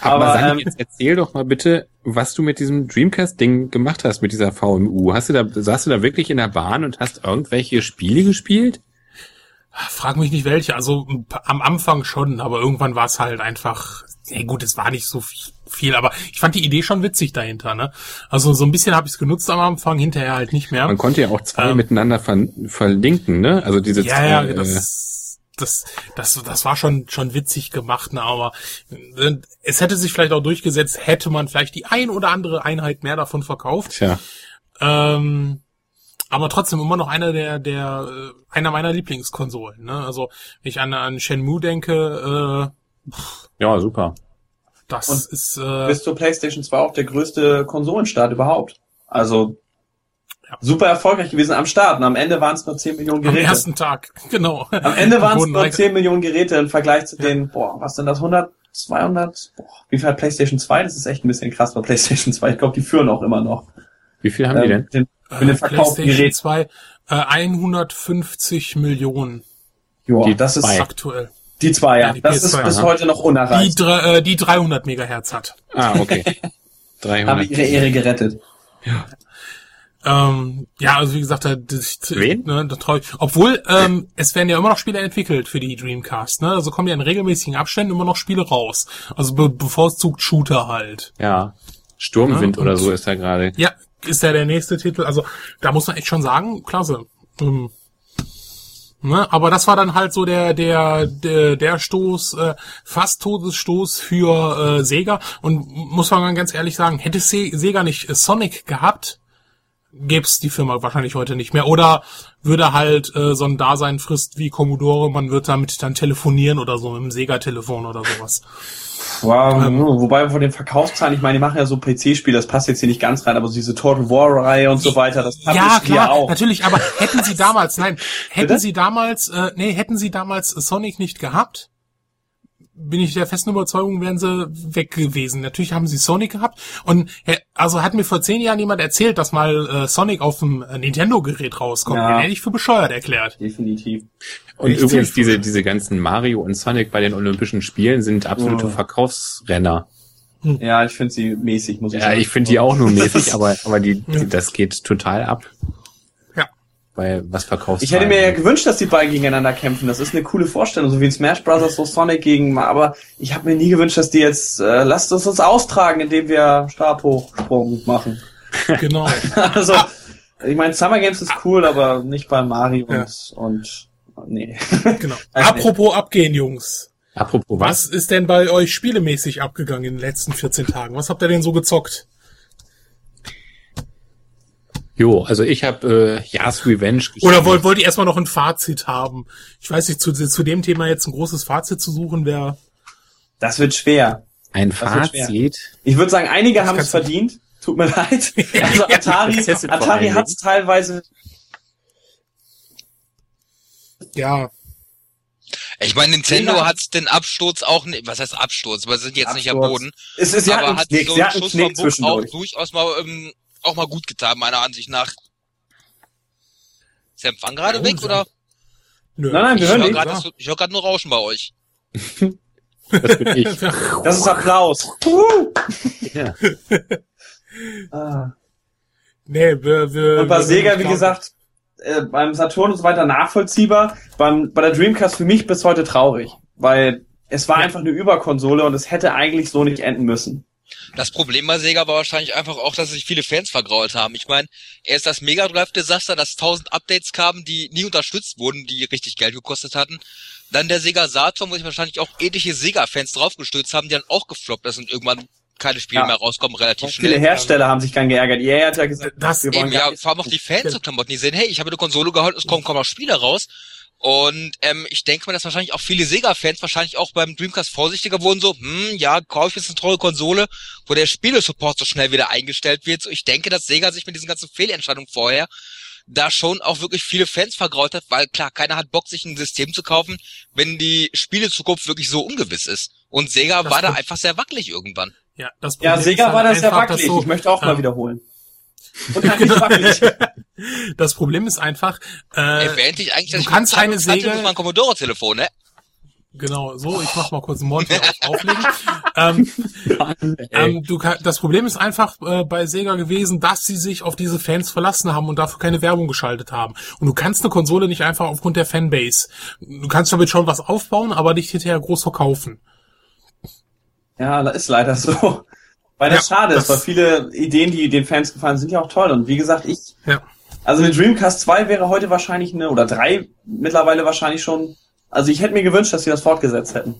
Aber, Aber, ähm, jetzt erzähl doch mal bitte, was du mit diesem Dreamcast-Ding gemacht hast, mit dieser VMU. Hast du da, saßt du da wirklich in der Bahn und hast irgendwelche Spiele gespielt? Frag mich nicht welche. Also am Anfang schon, aber irgendwann war es halt einfach. Ja gut, es war nicht so viel, viel, aber ich fand die Idee schon witzig dahinter. Ne? Also so ein bisschen habe ich es genutzt am Anfang, hinterher halt nicht mehr. Man konnte ja auch zwei Ähm. miteinander ver verlinken, ne? Also diese Ja, zwei, ja, äh, das, das, das, das war schon, schon witzig gemacht, ne, aber äh, es hätte sich vielleicht auch durchgesetzt, hätte man vielleicht die ein oder andere Einheit mehr davon verkauft. Tja, Ähm, aber trotzdem immer noch einer der, der, äh, einer meiner Lieblingskonsolen, ne? Also, wenn ich an, an Shenmue denke, äh, ja, super. das Und ist, äh, bis zur PlayStation 2 auch der größte Konsolenstart überhaupt. Also Ja. super erfolgreich gewesen am Start. Und am Ende waren es nur 10 Millionen am Geräte. ersten Tag, genau. Am Ende waren es nur reinge- 10 Millionen Geräte im Vergleich zu den, boah, was denn das, 100, 200, boah, wie viel hat PlayStation 2? Das ist echt ein bisschen krass bei PlayStation 2. Ich glaube, die führen auch immer noch. Wie viel haben die denn? Ähm, den, mit den verkauften PlayStation Geräten. 2, äh, 150 Millionen Joa, Die das ist zwei. aktuell. die zwei, ja. Ja, die das ist PS2, bis aha. heute noch Die, unerreicht. drei- äh, die 300 Megahertz hat. Ah, okay. Haben 300. ihre Ehre gerettet. Ähm, ja, also wie gesagt, da, das, Wen? Ne, da treu. Obwohl, ähm, es werden ja immer noch Spiele entwickelt für die Dreamcast, ne? Also kommen ja in regelmäßigen Abständen immer noch Spiele raus. Also be bevorzugt Shooter halt. Ja. Sturmwind Ja, oder und- so ist da gerade. Ja, ist ja der nächste Titel. Also da muss man echt schon sagen, klasse. Ähm, ne? Aber das war dann halt so der der der, der Stoß, äh, fast Todesstoß für äh, Sega. Und muss man ganz ehrlich sagen, hätte Se Sega nicht äh, Sonic gehabt, gäb's die Firma wahrscheinlich heute nicht mehr. Oder würde halt äh, so ein Dasein frisst wie Commodore, man wird damit dann telefonieren oder so mit dem Sega-Telefon oder sowas. Wow, Ähm. wobei von den Verkaufszahlen, ich meine, die machen ja so PC-Spiele, das passt jetzt hier nicht ganz rein, aber so diese Total War-Reihe und so weiter, das passt Ja, hier klar, auch. natürlich, aber hätten sie damals, nein, hätten Bitte? sie damals, äh, nee, hätten sie damals Sonic nicht gehabt, bin ich der festen Überzeugung, wären sie weg gewesen. Natürlich haben sie Sonic gehabt und äh, also hat mir vor zehn Jahren jemand erzählt, dass mal äh, Sonic auf dem äh, Nintendo-Gerät rauskommt. Ja. Den hätte ich für bescheuert erklärt. Definitiv. Und Echt übrigens diese, diese ganzen Mario und Sonic bei den Olympischen Spielen sind absolute Oh. Verkaufsrenner. Ja, ich finde sie mäßig, muss ich Ja, sagen. ich finde die auch nur mäßig, aber, aber die, Ja. die, das geht total ab. Weil was verkaufst Ich hätte mir ja gewünscht, dass die beiden gegeneinander kämpfen. Das ist eine coole Vorstellung, so wie in Smash Bros. so Sonic gegen, aber ich habe mir nie gewünscht, dass die jetzt, äh, lasst uns uns austragen, indem wir Stabhochsprung machen. Genau. also, ich meine, Summer Games ist cool, aber nicht bei Mario Ja. und, und, nee. genau. Also, Apropos abgehen, Jungs. Apropos Was ist denn bei euch spielemäßig abgegangen in den letzten 14 Tagen? Was habt ihr denn so gezockt? Jo, also ich habe äh, Yas Revenge Oder wollt, wollt ihr erstmal noch ein Fazit haben? Ich weiß nicht, zu, zu dem Thema jetzt ein großes Fazit zu suchen wäre. Das wird schwer. ein Das schwer. Fazit. Ich würde sagen, einige haben es verdient. Tut mir leid. Also Atari, Atari hat es teilweise. Ich Ja, meine, Nintendo Ja. hat den Absturz auch nicht, was heißt Absturz? Wir sind jetzt nicht am Absturz. Boden. Es ist, sie aber hat so einen Schuss vom Bug auch durchaus mal, ähm, auch mal gut getan, meiner Ansicht nach. Ist der Empfang gerade Ja, weg, oder? nö. Nein, nein, wir Ich hören höre dich. gerade das- ich höre gerade nur Rauschen bei euch. Das bin ich. Das ist Applaus. Ja. Ah. nee, wir, wir, Und bei wir- Sega, wie gesagt, äh, beim Saturn und so weiter nachvollziehbar. Beim, bei der Dreamcast für mich bis heute traurig, weil es war einfach eine Überkonsole und es hätte eigentlich so nicht enden müssen. Das Problem bei Sega war wahrscheinlich einfach auch, dass sich viele Fans vergrault haben. Ich meine, erst das Mega Drive Desaster, dass 1000 Updates kamen, die nie unterstützt wurden, die richtig Geld gekostet hatten. Dann der Sega Saturn, wo sich wahrscheinlich auch etliche Sega-Fans draufgestürzt haben, die dann auch gefloppt ist und irgendwann keine Spiele Ja. mehr rauskommen, relativ Viele schnell. Hersteller haben sich dann geärgert. EA hat ja gesagt, Das wir wollen Eben, ja, vor allem auch die Fans zu Klamotten, die sehen, hey, ich habe eine Konsole geholt, es kommen kaum noch Spiele raus. Und ähm, ich denke mal, dass wahrscheinlich auch viele Sega-Fans wahrscheinlich auch beim Dreamcast vorsichtiger wurden, so, hm, ja, kaufe ich jetzt eine tolle Konsole, wo der Spielesupport so schnell wieder eingestellt wird. So, ich denke, dass Sega sich mit diesen ganzen Fehlentscheidungen vorher da schon auch wirklich viele Fans vergrault hat, weil klar, keiner hat Bock, sich ein System zu kaufen, wenn die Spielezukunft wirklich so ungewiss ist. Und Sega Das war da einfach sehr wackelig irgendwann. Ja, das Ja, Problem Sega ist war halt ja einfach, dass wackelig. so- ich möchte auch mal ähm, wiederholen. Und halt nicht wackelig. Das Problem ist einfach, äh, Erwähnte ich eigentlich, dass du ich kannst eine hatte, Säge- muss man ein Commodore-Telefon, ne? genau, so, ich mach mal kurz einen Monitor auf, auflegen. ähm, ähm, du kann, das Problem ist einfach äh, bei Sega gewesen, dass sie sich auf diese Fans verlassen haben und dafür keine Werbung geschaltet haben. Und du kannst eine Konsole nicht einfach aufgrund der Fanbase. Du kannst damit schon was aufbauen, aber nicht hinterher groß verkaufen. Ja, das ist leider so. Weil das Ja, schade ist, weil viele Ideen, die den Fans gefallen, sind ja auch toll. Und wie gesagt, ich, Ja. also eine Dreamcast 2 wäre heute wahrscheinlich eine, oder drei mittlerweile wahrscheinlich schon. Also ich hätte mir gewünscht, dass sie das fortgesetzt hätten.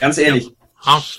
Ganz ehrlich. Ah,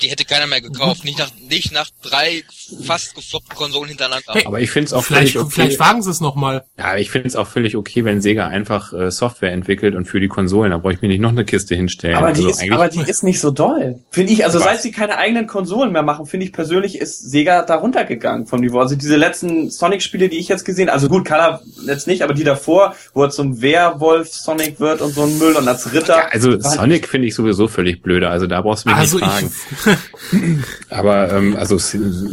Die hätte keiner mehr gekauft. Nicht nach, nicht nach drei fast gefloppten Konsolen hintereinander. Hey, Aber ich finde es auch vielleicht, völlig okay. vielleicht wagen sie es nochmal. Ja, ich finde es auch völlig okay, wenn Sega einfach äh, Software entwickelt und für die Konsolen, da brauche ich mir nicht noch eine Kiste hinstellen. Aber die, Also ist, aber die ist nicht so doll. Finde ich, also Was? seit sie keine eigenen Konsolen mehr machen, finde ich persönlich, ist Sega da runtergegangen vom Niveau. Also diese letzten Sonic-Spiele, die ich jetzt gesehen also gut, Color jetzt nicht, aber die davor, wo er zum Werwolf Sonic wird und so ein Müll und als Ritter. ja, also Sonic finde ich sowieso völlig blöde, also da brauchst du mich Also nicht fragen. Aber ähm, also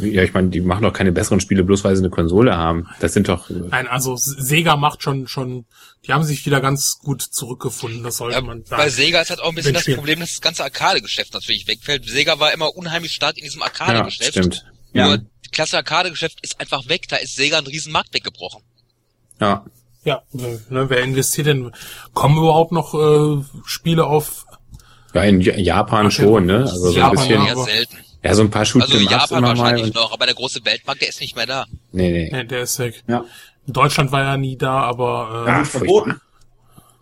ja, ich meine, die machen doch keine besseren Spiele, bloß weil sie eine Konsole haben. Das sind doch nein, also Sega macht schon, schon, die haben sich wieder ganz gut zurückgefunden, das sollte Ja, man sagen. bei Sega ist halt auch ein bisschen das Spiel. Problem, dass das ganze Arcade-Geschäft natürlich wegfällt. Sega war immer unheimlich stark in diesem ja, Arcade-Geschäft. stimmt. Ja. Nur das klasse Arcade-Geschäft ist einfach weg. Da ist Sega ein riesen Markt weggebrochen. Ja. Ja, ne, wer investiert denn? Kommen überhaupt noch äh, Spiele auf? Ja, in Ja- Japan schon, ne? Also so ein bisschen. Eher aber- selten. Ja, so ein paar Shoot Also Japan wahrscheinlich Und, noch, aber der große Weltmarkt, der ist nicht mehr da. nee, nee. Nee, der ist weg. Ja. In Deutschland war er nie da, aber äh, Ja. verboten.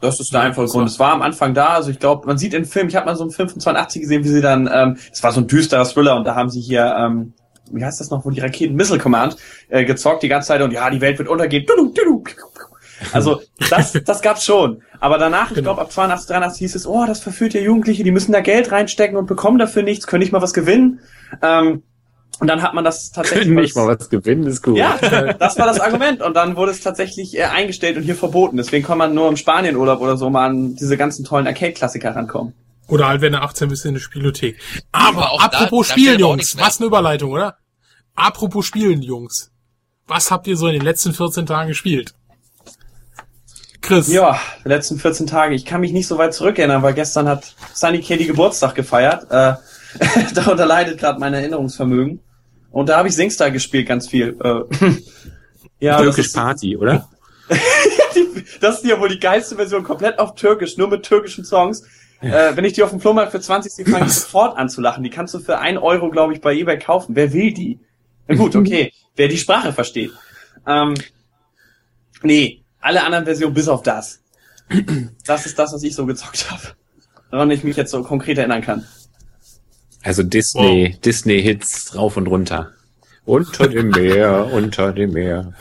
Das ist der einfache Grund. Es war am Anfang da, also ich glaube, man sieht in Film, ich habe mal so einen Film von 82 gesehen, wie sie dann, ähm, es war so ein düsterer Thriller und da haben sie hier, ähm, wie heißt das noch, wo die Raketen Missile Command äh, gezockt die ganze Zeit und ja, die Welt wird untergehen. Tudu, tudu. Also das, das gab's schon. Aber danach, ich Genau. glaube ab 82, 83 hieß es, oh, das verführt ja Jugendliche, die müssen da Geld reinstecken und bekommen dafür nichts, können nicht mal was gewinnen. Ähm, und dann hat man das tatsächlich. Können nicht mal was gewinnen, ist gut. Ja, das war das Argument. Und dann wurde es tatsächlich äh, eingestellt und hier verboten. Deswegen kann man nur im Spanienurlaub oder so mal an diese ganzen tollen Arcade-Klassiker rankommen. oder halt, wenn er 18 bist in der Spielothek. Aber auch apropos da Spielen, Jungs, was eine Überleitung, oder? Apropos Spielen, Jungs. Was habt ihr so in den letzten 14 Tagen gespielt? Chris. Ja, die letzten 14 Tage. Ich kann mich nicht so weit zurückerinnern, weil gestern hat Sunny Katie Geburtstag gefeiert. Äh, darunter leidet gerade mein Erinnerungsvermögen. Und da habe ich Singstar gespielt, ganz viel. Äh, ja, das Türkisch ist, Party, oder? das ist ja wohl die geilste Version, komplett auf Türkisch, nur mit türkischen Songs. Äh, wenn ich die auf dem Flohmarkt für 20 sehe, fange ich sofort an zu lachen. Die kannst du für 1 Euro, glaube ich, bei eBay kaufen. Wer will die? Na gut, okay. Wer die Sprache versteht. Ähm, nee, alle anderen Versionen bis auf das. Das ist das, was ich so gezockt habe. Woran ich mich jetzt so konkret erinnern kann. Also Disney, Disney-Hits rauf und runter. Unter dem Meer, unter dem Meer.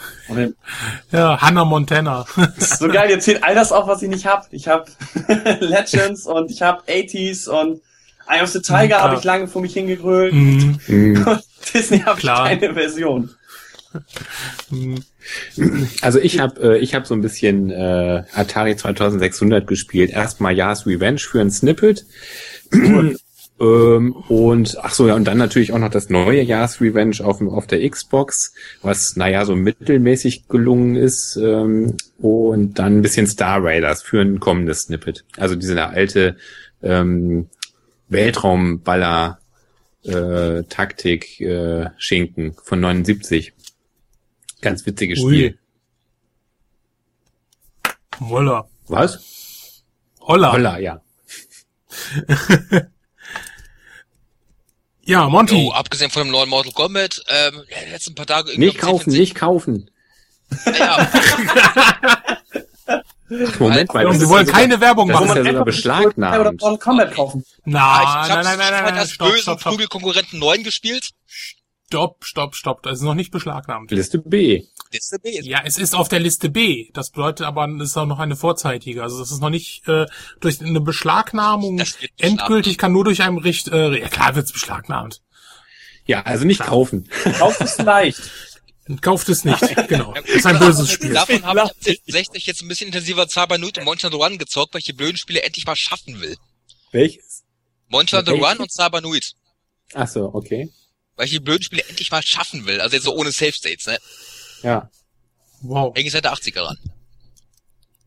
Ja, Hannah Montana. so geil, ihr zählt all das auf, was ich nicht hab. Ich hab Legends und ich hab 80s und Eye of the Tiger Ja. habe ich lange vor mich hingegrölt. Mhm. Hm. Disney habe ich keine Version. Mhm. Also ich habe äh, ich hab so ein bisschen äh, Atari 2600 gespielt. Erstmal Yas Revenge für ein Snippet. ähm, und ach so, ja, und dann natürlich auch noch das neue Yas Revenge auf, auf der Xbox, was, naja, so mittelmäßig gelungen ist. Ähm, und dann ein bisschen Star Raiders für ein kommendes Snippet. Also diese alte ähm, Weltraumballer äh, Taktik äh, Schinken von 79. Ganz witziges Ui. Spiel. Wolla. Was? Holla. Holla, ja. Ja, Monty. Oh, abgesehen von dem neuen Mortal Kombat, ähm, letzten paar Tage irgendwie Nicht kaufen, 10. nicht kaufen. Ja, Ach, Moment mal. Das ist wollen keine Werbung das machen. ist ja sogar Oder beschlagnahmt. Mortal Kombat kaufen. Nein, ich nein, nein, nein, nein, stopp, bösen stopp, stopp, Prügelkonkurrenten 9 gespielt. Stopp, stopp, stopp. Das ist noch nicht beschlagnahmt. Liste B. DSB ist Ja, es ist auf der Liste B. Das bedeutet aber, es ist auch noch eine vorzeitige. Also das ist noch nicht äh, durch eine Beschlagnahmung endgültig kann nur durch einen Richt. Äh, ja klar wird's beschlagnahmt. Ja, also nicht kaufen. Kauf es leicht. Kauft es nicht. Genau. Das ist ein böses Spiel. Davon habe ich ab 60 jetzt ein bisschen intensiver Cyber Newt und Monster Run gezockt, weil ich die blöden Spiele endlich mal schaffen will. Welches? Monster? Run und Cyber Newt. Ach so, okay. Weil ich die blöden Spiele endlich mal schaffen will. Also jetzt so ohne Safe States, ne? Ja. Wow. Eigentlich seit der 80er ran.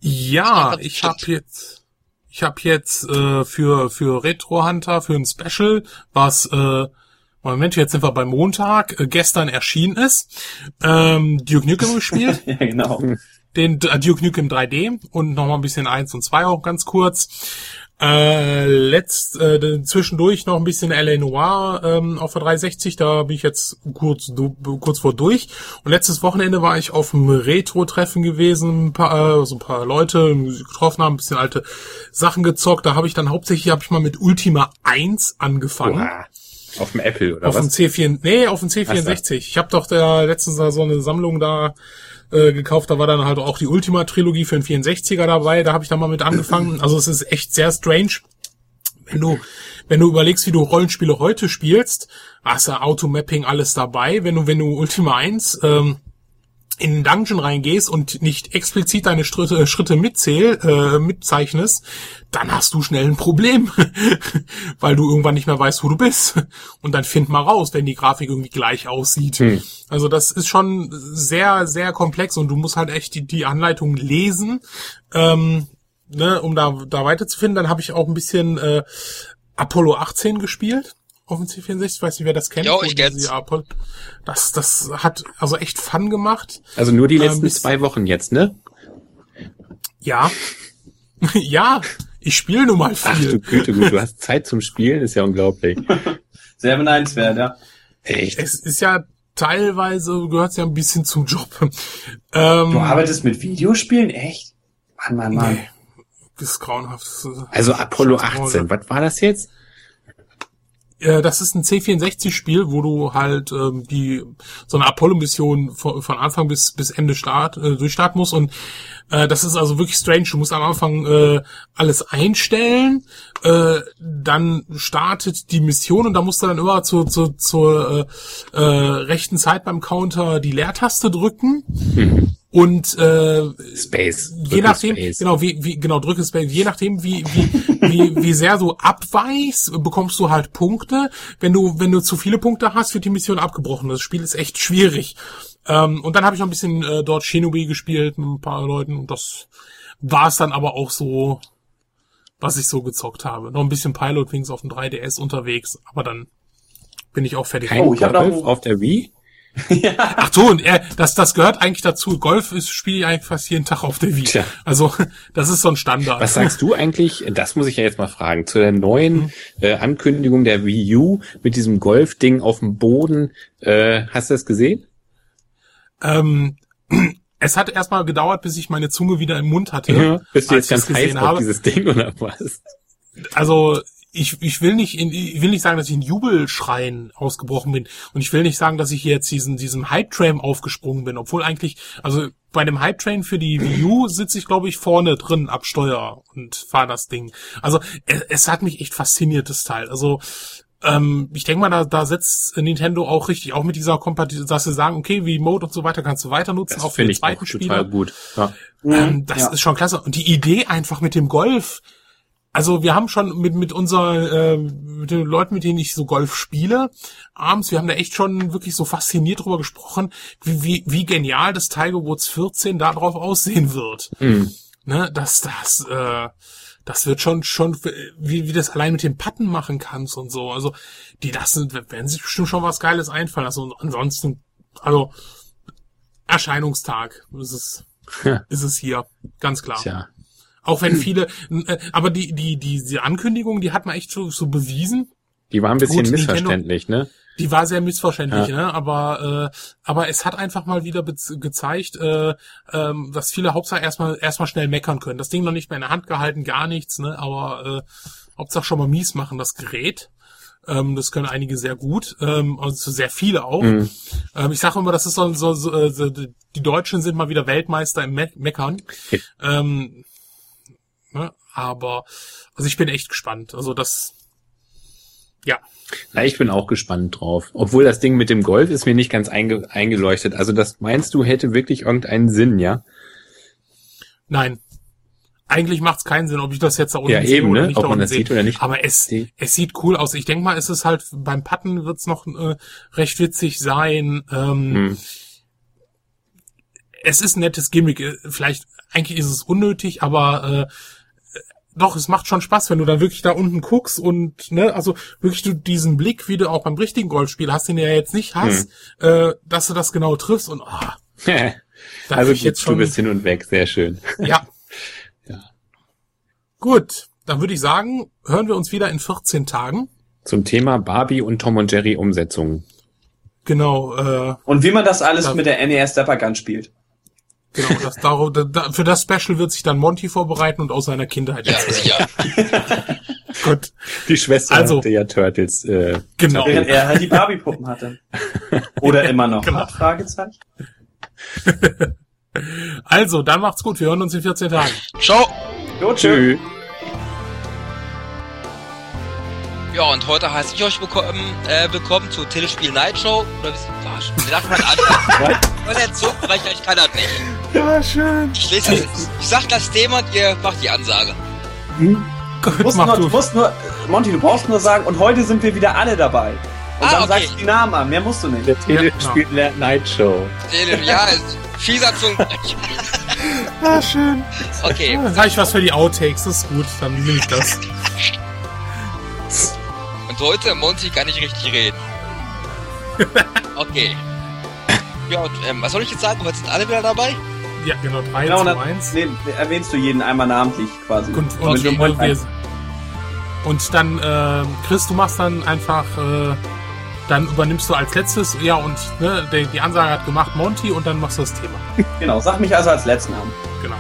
Ja, ich habe jetzt, ich habe jetzt äh, für für Retro Hunter für ein Special, was äh, Moment, jetzt sind wir beim Montag, äh, gestern erschienen ist, ähm, Duke Nukem gespielt. ja, genau. den D- Duke Nukem 3D und noch mal ein bisschen 1 und 2 auch ganz kurz. Äh, letzt, äh, zwischendurch noch ein bisschen LA Noir ähm, auf der 360, da bin ich jetzt kurz, du, kurz vor durch. Und letztes Wochenende war ich auf dem Retro-Treffen gewesen, ein paar, äh, so ein paar Leute getroffen haben, ein bisschen alte Sachen gezockt. Da habe ich dann hauptsächlich hab ich mal mit Ultima 1 angefangen. Oha. Auf dem Apple oder Auf dem was? C4, nee, auf dem C64. Ich habe doch da letztens da so eine Sammlung da äh, gekauft, da war dann halt auch die Ultima-Trilogie für den 64er dabei, da habe ich dann mal mit angefangen. Also es ist echt sehr strange. Wenn du, wenn du überlegst, wie du Rollenspiele heute spielst, hast du Automapping alles dabei. Wenn du, wenn du Ultima 1 ähm, in den Dungeon reingehst und nicht explizit deine Schritte, äh, Schritte mitzähl, äh, mitzeichnest, dann hast du schnell ein Problem, weil du irgendwann nicht mehr weißt, wo du bist. Und dann find mal raus, wenn die Grafik irgendwie gleich aussieht. Hm. Also das ist schon sehr, sehr komplex und du musst halt echt die, die Anleitung lesen, ähm, ne, um da, da weiterzufinden. Dann habe ich auch ein bisschen äh, Apollo 18 gespielt auf dem C64. Ich weiß nicht, wer das kennt. Jo, ich kenn's. Das, das hat also echt Fun gemacht. Also nur die Ähm, letzten bis- zwei Wochen jetzt, ne? Ja. ja, ich spiele nun mal Ach du viel. Güte, gut, du hast Zeit zum Spielen, ist ja unglaublich. Sehr beneidenswert, ja. Echt? Es ist ja teilweise gehört ja ein bisschen zum Job. Ähm, Du arbeitest mit Videospielen? Echt? Mann, Mann, Mann. nee, das ist grauenhaft. Das ist- Also Apollo das ist 18, was war das jetzt? Äh, das ist ein C64-Spiel, wo du halt ähm, die so eine Apollo-Mission von, von Anfang bis bis Ende Start äh, durchstarten musst. Und äh, das ist also wirklich strange. Du musst am Anfang äh, alles einstellen, äh, dann startet die Mission und da musst du dann immer zur zur, zur äh, äh, rechten Zeit beim Counter die Leertaste drücken und äh, Space. je nachdem, Space. genau, wie, wie, genau, drücke Space, je nachdem, wie, wie, wie, wie sehr du abweichst, bekommst du halt Punkte. Wenn du, wenn du zu viele Punkte hast, wird die Mission abgebrochen. Das Spiel ist echt schwierig. Ähm, und dann habe ich noch ein bisschen äh, dort Shinobi gespielt mit ein paar Leuten und das war es dann aber auch so, was ich so gezockt habe. Noch ein bisschen Pilot Wings auf dem 3DS unterwegs, aber dann bin ich auch fertig. Kein Oh, ich hab noch- auf der Wii? Ach so, und äh, das, das gehört eigentlich dazu. Golf ist spiele ich eigentlich fast jeden Tag auf der Wii. Tja. Also das ist so ein Standard. Was sagst du eigentlich, das muss ich ja jetzt mal fragen, zu der neuen Mhm. äh, Ankündigung der Wii U mit diesem Golfding auf dem Boden? Äh, hast du das gesehen? Ähm, es hat erstmal gedauert, bis ich meine Zunge wieder im Mund hatte. Bist du jetzt ich ganz das heiß gesehen auf habe. dieses Ding oder was? Also ich, ich will nicht in, ich will nicht sagen, dass ich in Jubelschreien ausgebrochen bin und ich will nicht sagen, dass ich jetzt diesen diesem Hype Train aufgesprungen bin, obwohl eigentlich also bei dem Hype Train für die Wii U sitze ich glaube ich vorne drin ab Steuer und fahre das Ding. Also es, es hat mich echt fasziniert das Teil. Also ähm, ich denke mal, da, da setzt Nintendo auch richtig, auch mit dieser Kompatibilität, dass sie sagen, okay, wie Mode und so weiter kannst du weiter nutzen, Das auch für den zweiten Spieler. total gut. Ja. Ähm, das ja. ist schon klasse. Und die Idee einfach mit dem Golf. Also wir haben schon mit mit unserer äh, mit den Leuten, mit denen ich so Golf spiele, abends, wir haben da echt schon wirklich so fasziniert drüber gesprochen, wie wie, wie genial das Tiger Woods 14 da drauf aussehen wird. Mhm. Ne, dass das äh, das wird schon schon wie wie das allein mit dem Patten machen kannst und so. Also die lassen werden sich bestimmt schon was Geiles einfallen lassen. Und ansonsten also Erscheinungstag ist es Ja. ist es hier ganz klar. Tja. Auch wenn viele, äh, aber die, die, die, diese Ankündigung, die hat man echt so, so bewiesen. Die war ein bisschen Gut, Nintendo- missverständlich, ne? Die war sehr missverständlich, Ja. ne? Aber, äh, aber es hat einfach mal wieder gezeigt, äh, ähm, dass viele Hauptsache erstmal, erstmal schnell meckern können. Das Ding noch nicht mehr in der Hand gehalten, gar nichts, ne? Aber, äh, Hauptsache schon mal mies machen, das Gerät. Ähm, das können einige sehr gut, ähm, also sehr viele auch. Mhm. Ähm, ich sage immer, das ist so, so, so, äh, so, die Deutschen sind mal wieder Weltmeister im Me Meckern. Ähm, ne? Aber, also ich bin echt gespannt. Also das, ja. Na, ich bin auch gespannt drauf. Obwohl das Ding mit dem Golf ist mir nicht ganz einge eingeleuchtet. Also das meinst du hätte wirklich irgendeinen Sinn, ja? Nein. Eigentlich macht's keinen Sinn, ob ich das jetzt da unten Ja, sehe eben, oder ne? nicht Ob da man unten das sehe. sieht oder nicht. Aber es, es sieht cool aus. Ich denke mal, es ist halt beim Patten wird's noch äh, recht witzig sein. Ähm, Hm. Es ist ein nettes Gimmick. Äh, Vielleicht, eigentlich ist es unnötig, aber äh, doch, es macht schon Spaß, wenn du dann wirklich da unten guckst und, ne, also wirklich du diesen Blick, wie du auch beim richtigen Golfspiel hast, den du ja jetzt nicht hast, Hm. äh, dass du das genau triffst und ah, da also krieg ich gut, du bist hin und weg, sehr schön. Ja. Ja. Gut, dann würde ich sagen, hören wir uns wieder in 14 Tagen. Zum Thema Barbie und Tom und Jerry Umsetzung. Genau, äh, Und wie man das alles Ja. mit der NES Stepper Gun spielt. Genau, das, darauf, da, für das Special wird sich dann Monty vorbereiten und aus seiner Kindheit Ja, erzählen. ja. Gut, Die Schwester Also- hatte ja Turtles. Äh, genau. Während er halt die Barbie-Puppen hatte. Oder immer noch Genau. hat, Fragezeichen. Also, dann macht's gut, wir hören uns in 14 Tagen. Ciao. Jo. Tschüss. Ja, und heute heiße ich euch willkommen, äh, willkommen zu Telespiel Night Show. Oder wie, sagt man anders? Weil der Zungenbrecher, ich kann das nicht. Ja, schön. Ich lese das, ich sag das Thema und ihr macht die Ansage. Du Gut, musst, mach nur, du du. musst nur, Monty, du brauchst nur sagen, und heute sind wir wieder alle dabei. Und Ah, dann okay. sagst du die Namen an, mehr musst du nicht. Der Telespiel Night Show. Tele- Ja, ist fieser Zungenbrecher. Ja, schön. Okay. Dann habe ich was für die Outtakes, das ist gut, dann nehme ich das. Und heute, Monty, kann ich richtig reden. Okay. Ja, und ähm, was soll ich jetzt sagen? Heute sind alle wieder dabei? Ja, genau, 3, Genau, und 2, dann 1. nee, erwähnst du jeden einmal namentlich quasi. Und, und, du und wir, Und dann, äh, Chris, du machst dann einfach, äh, dann übernimmst du als letztes, ja, und ne, die, die Ansage hat gemacht Monty und dann machst du das Thema. Genau, sag mich also als letzten an. Genau.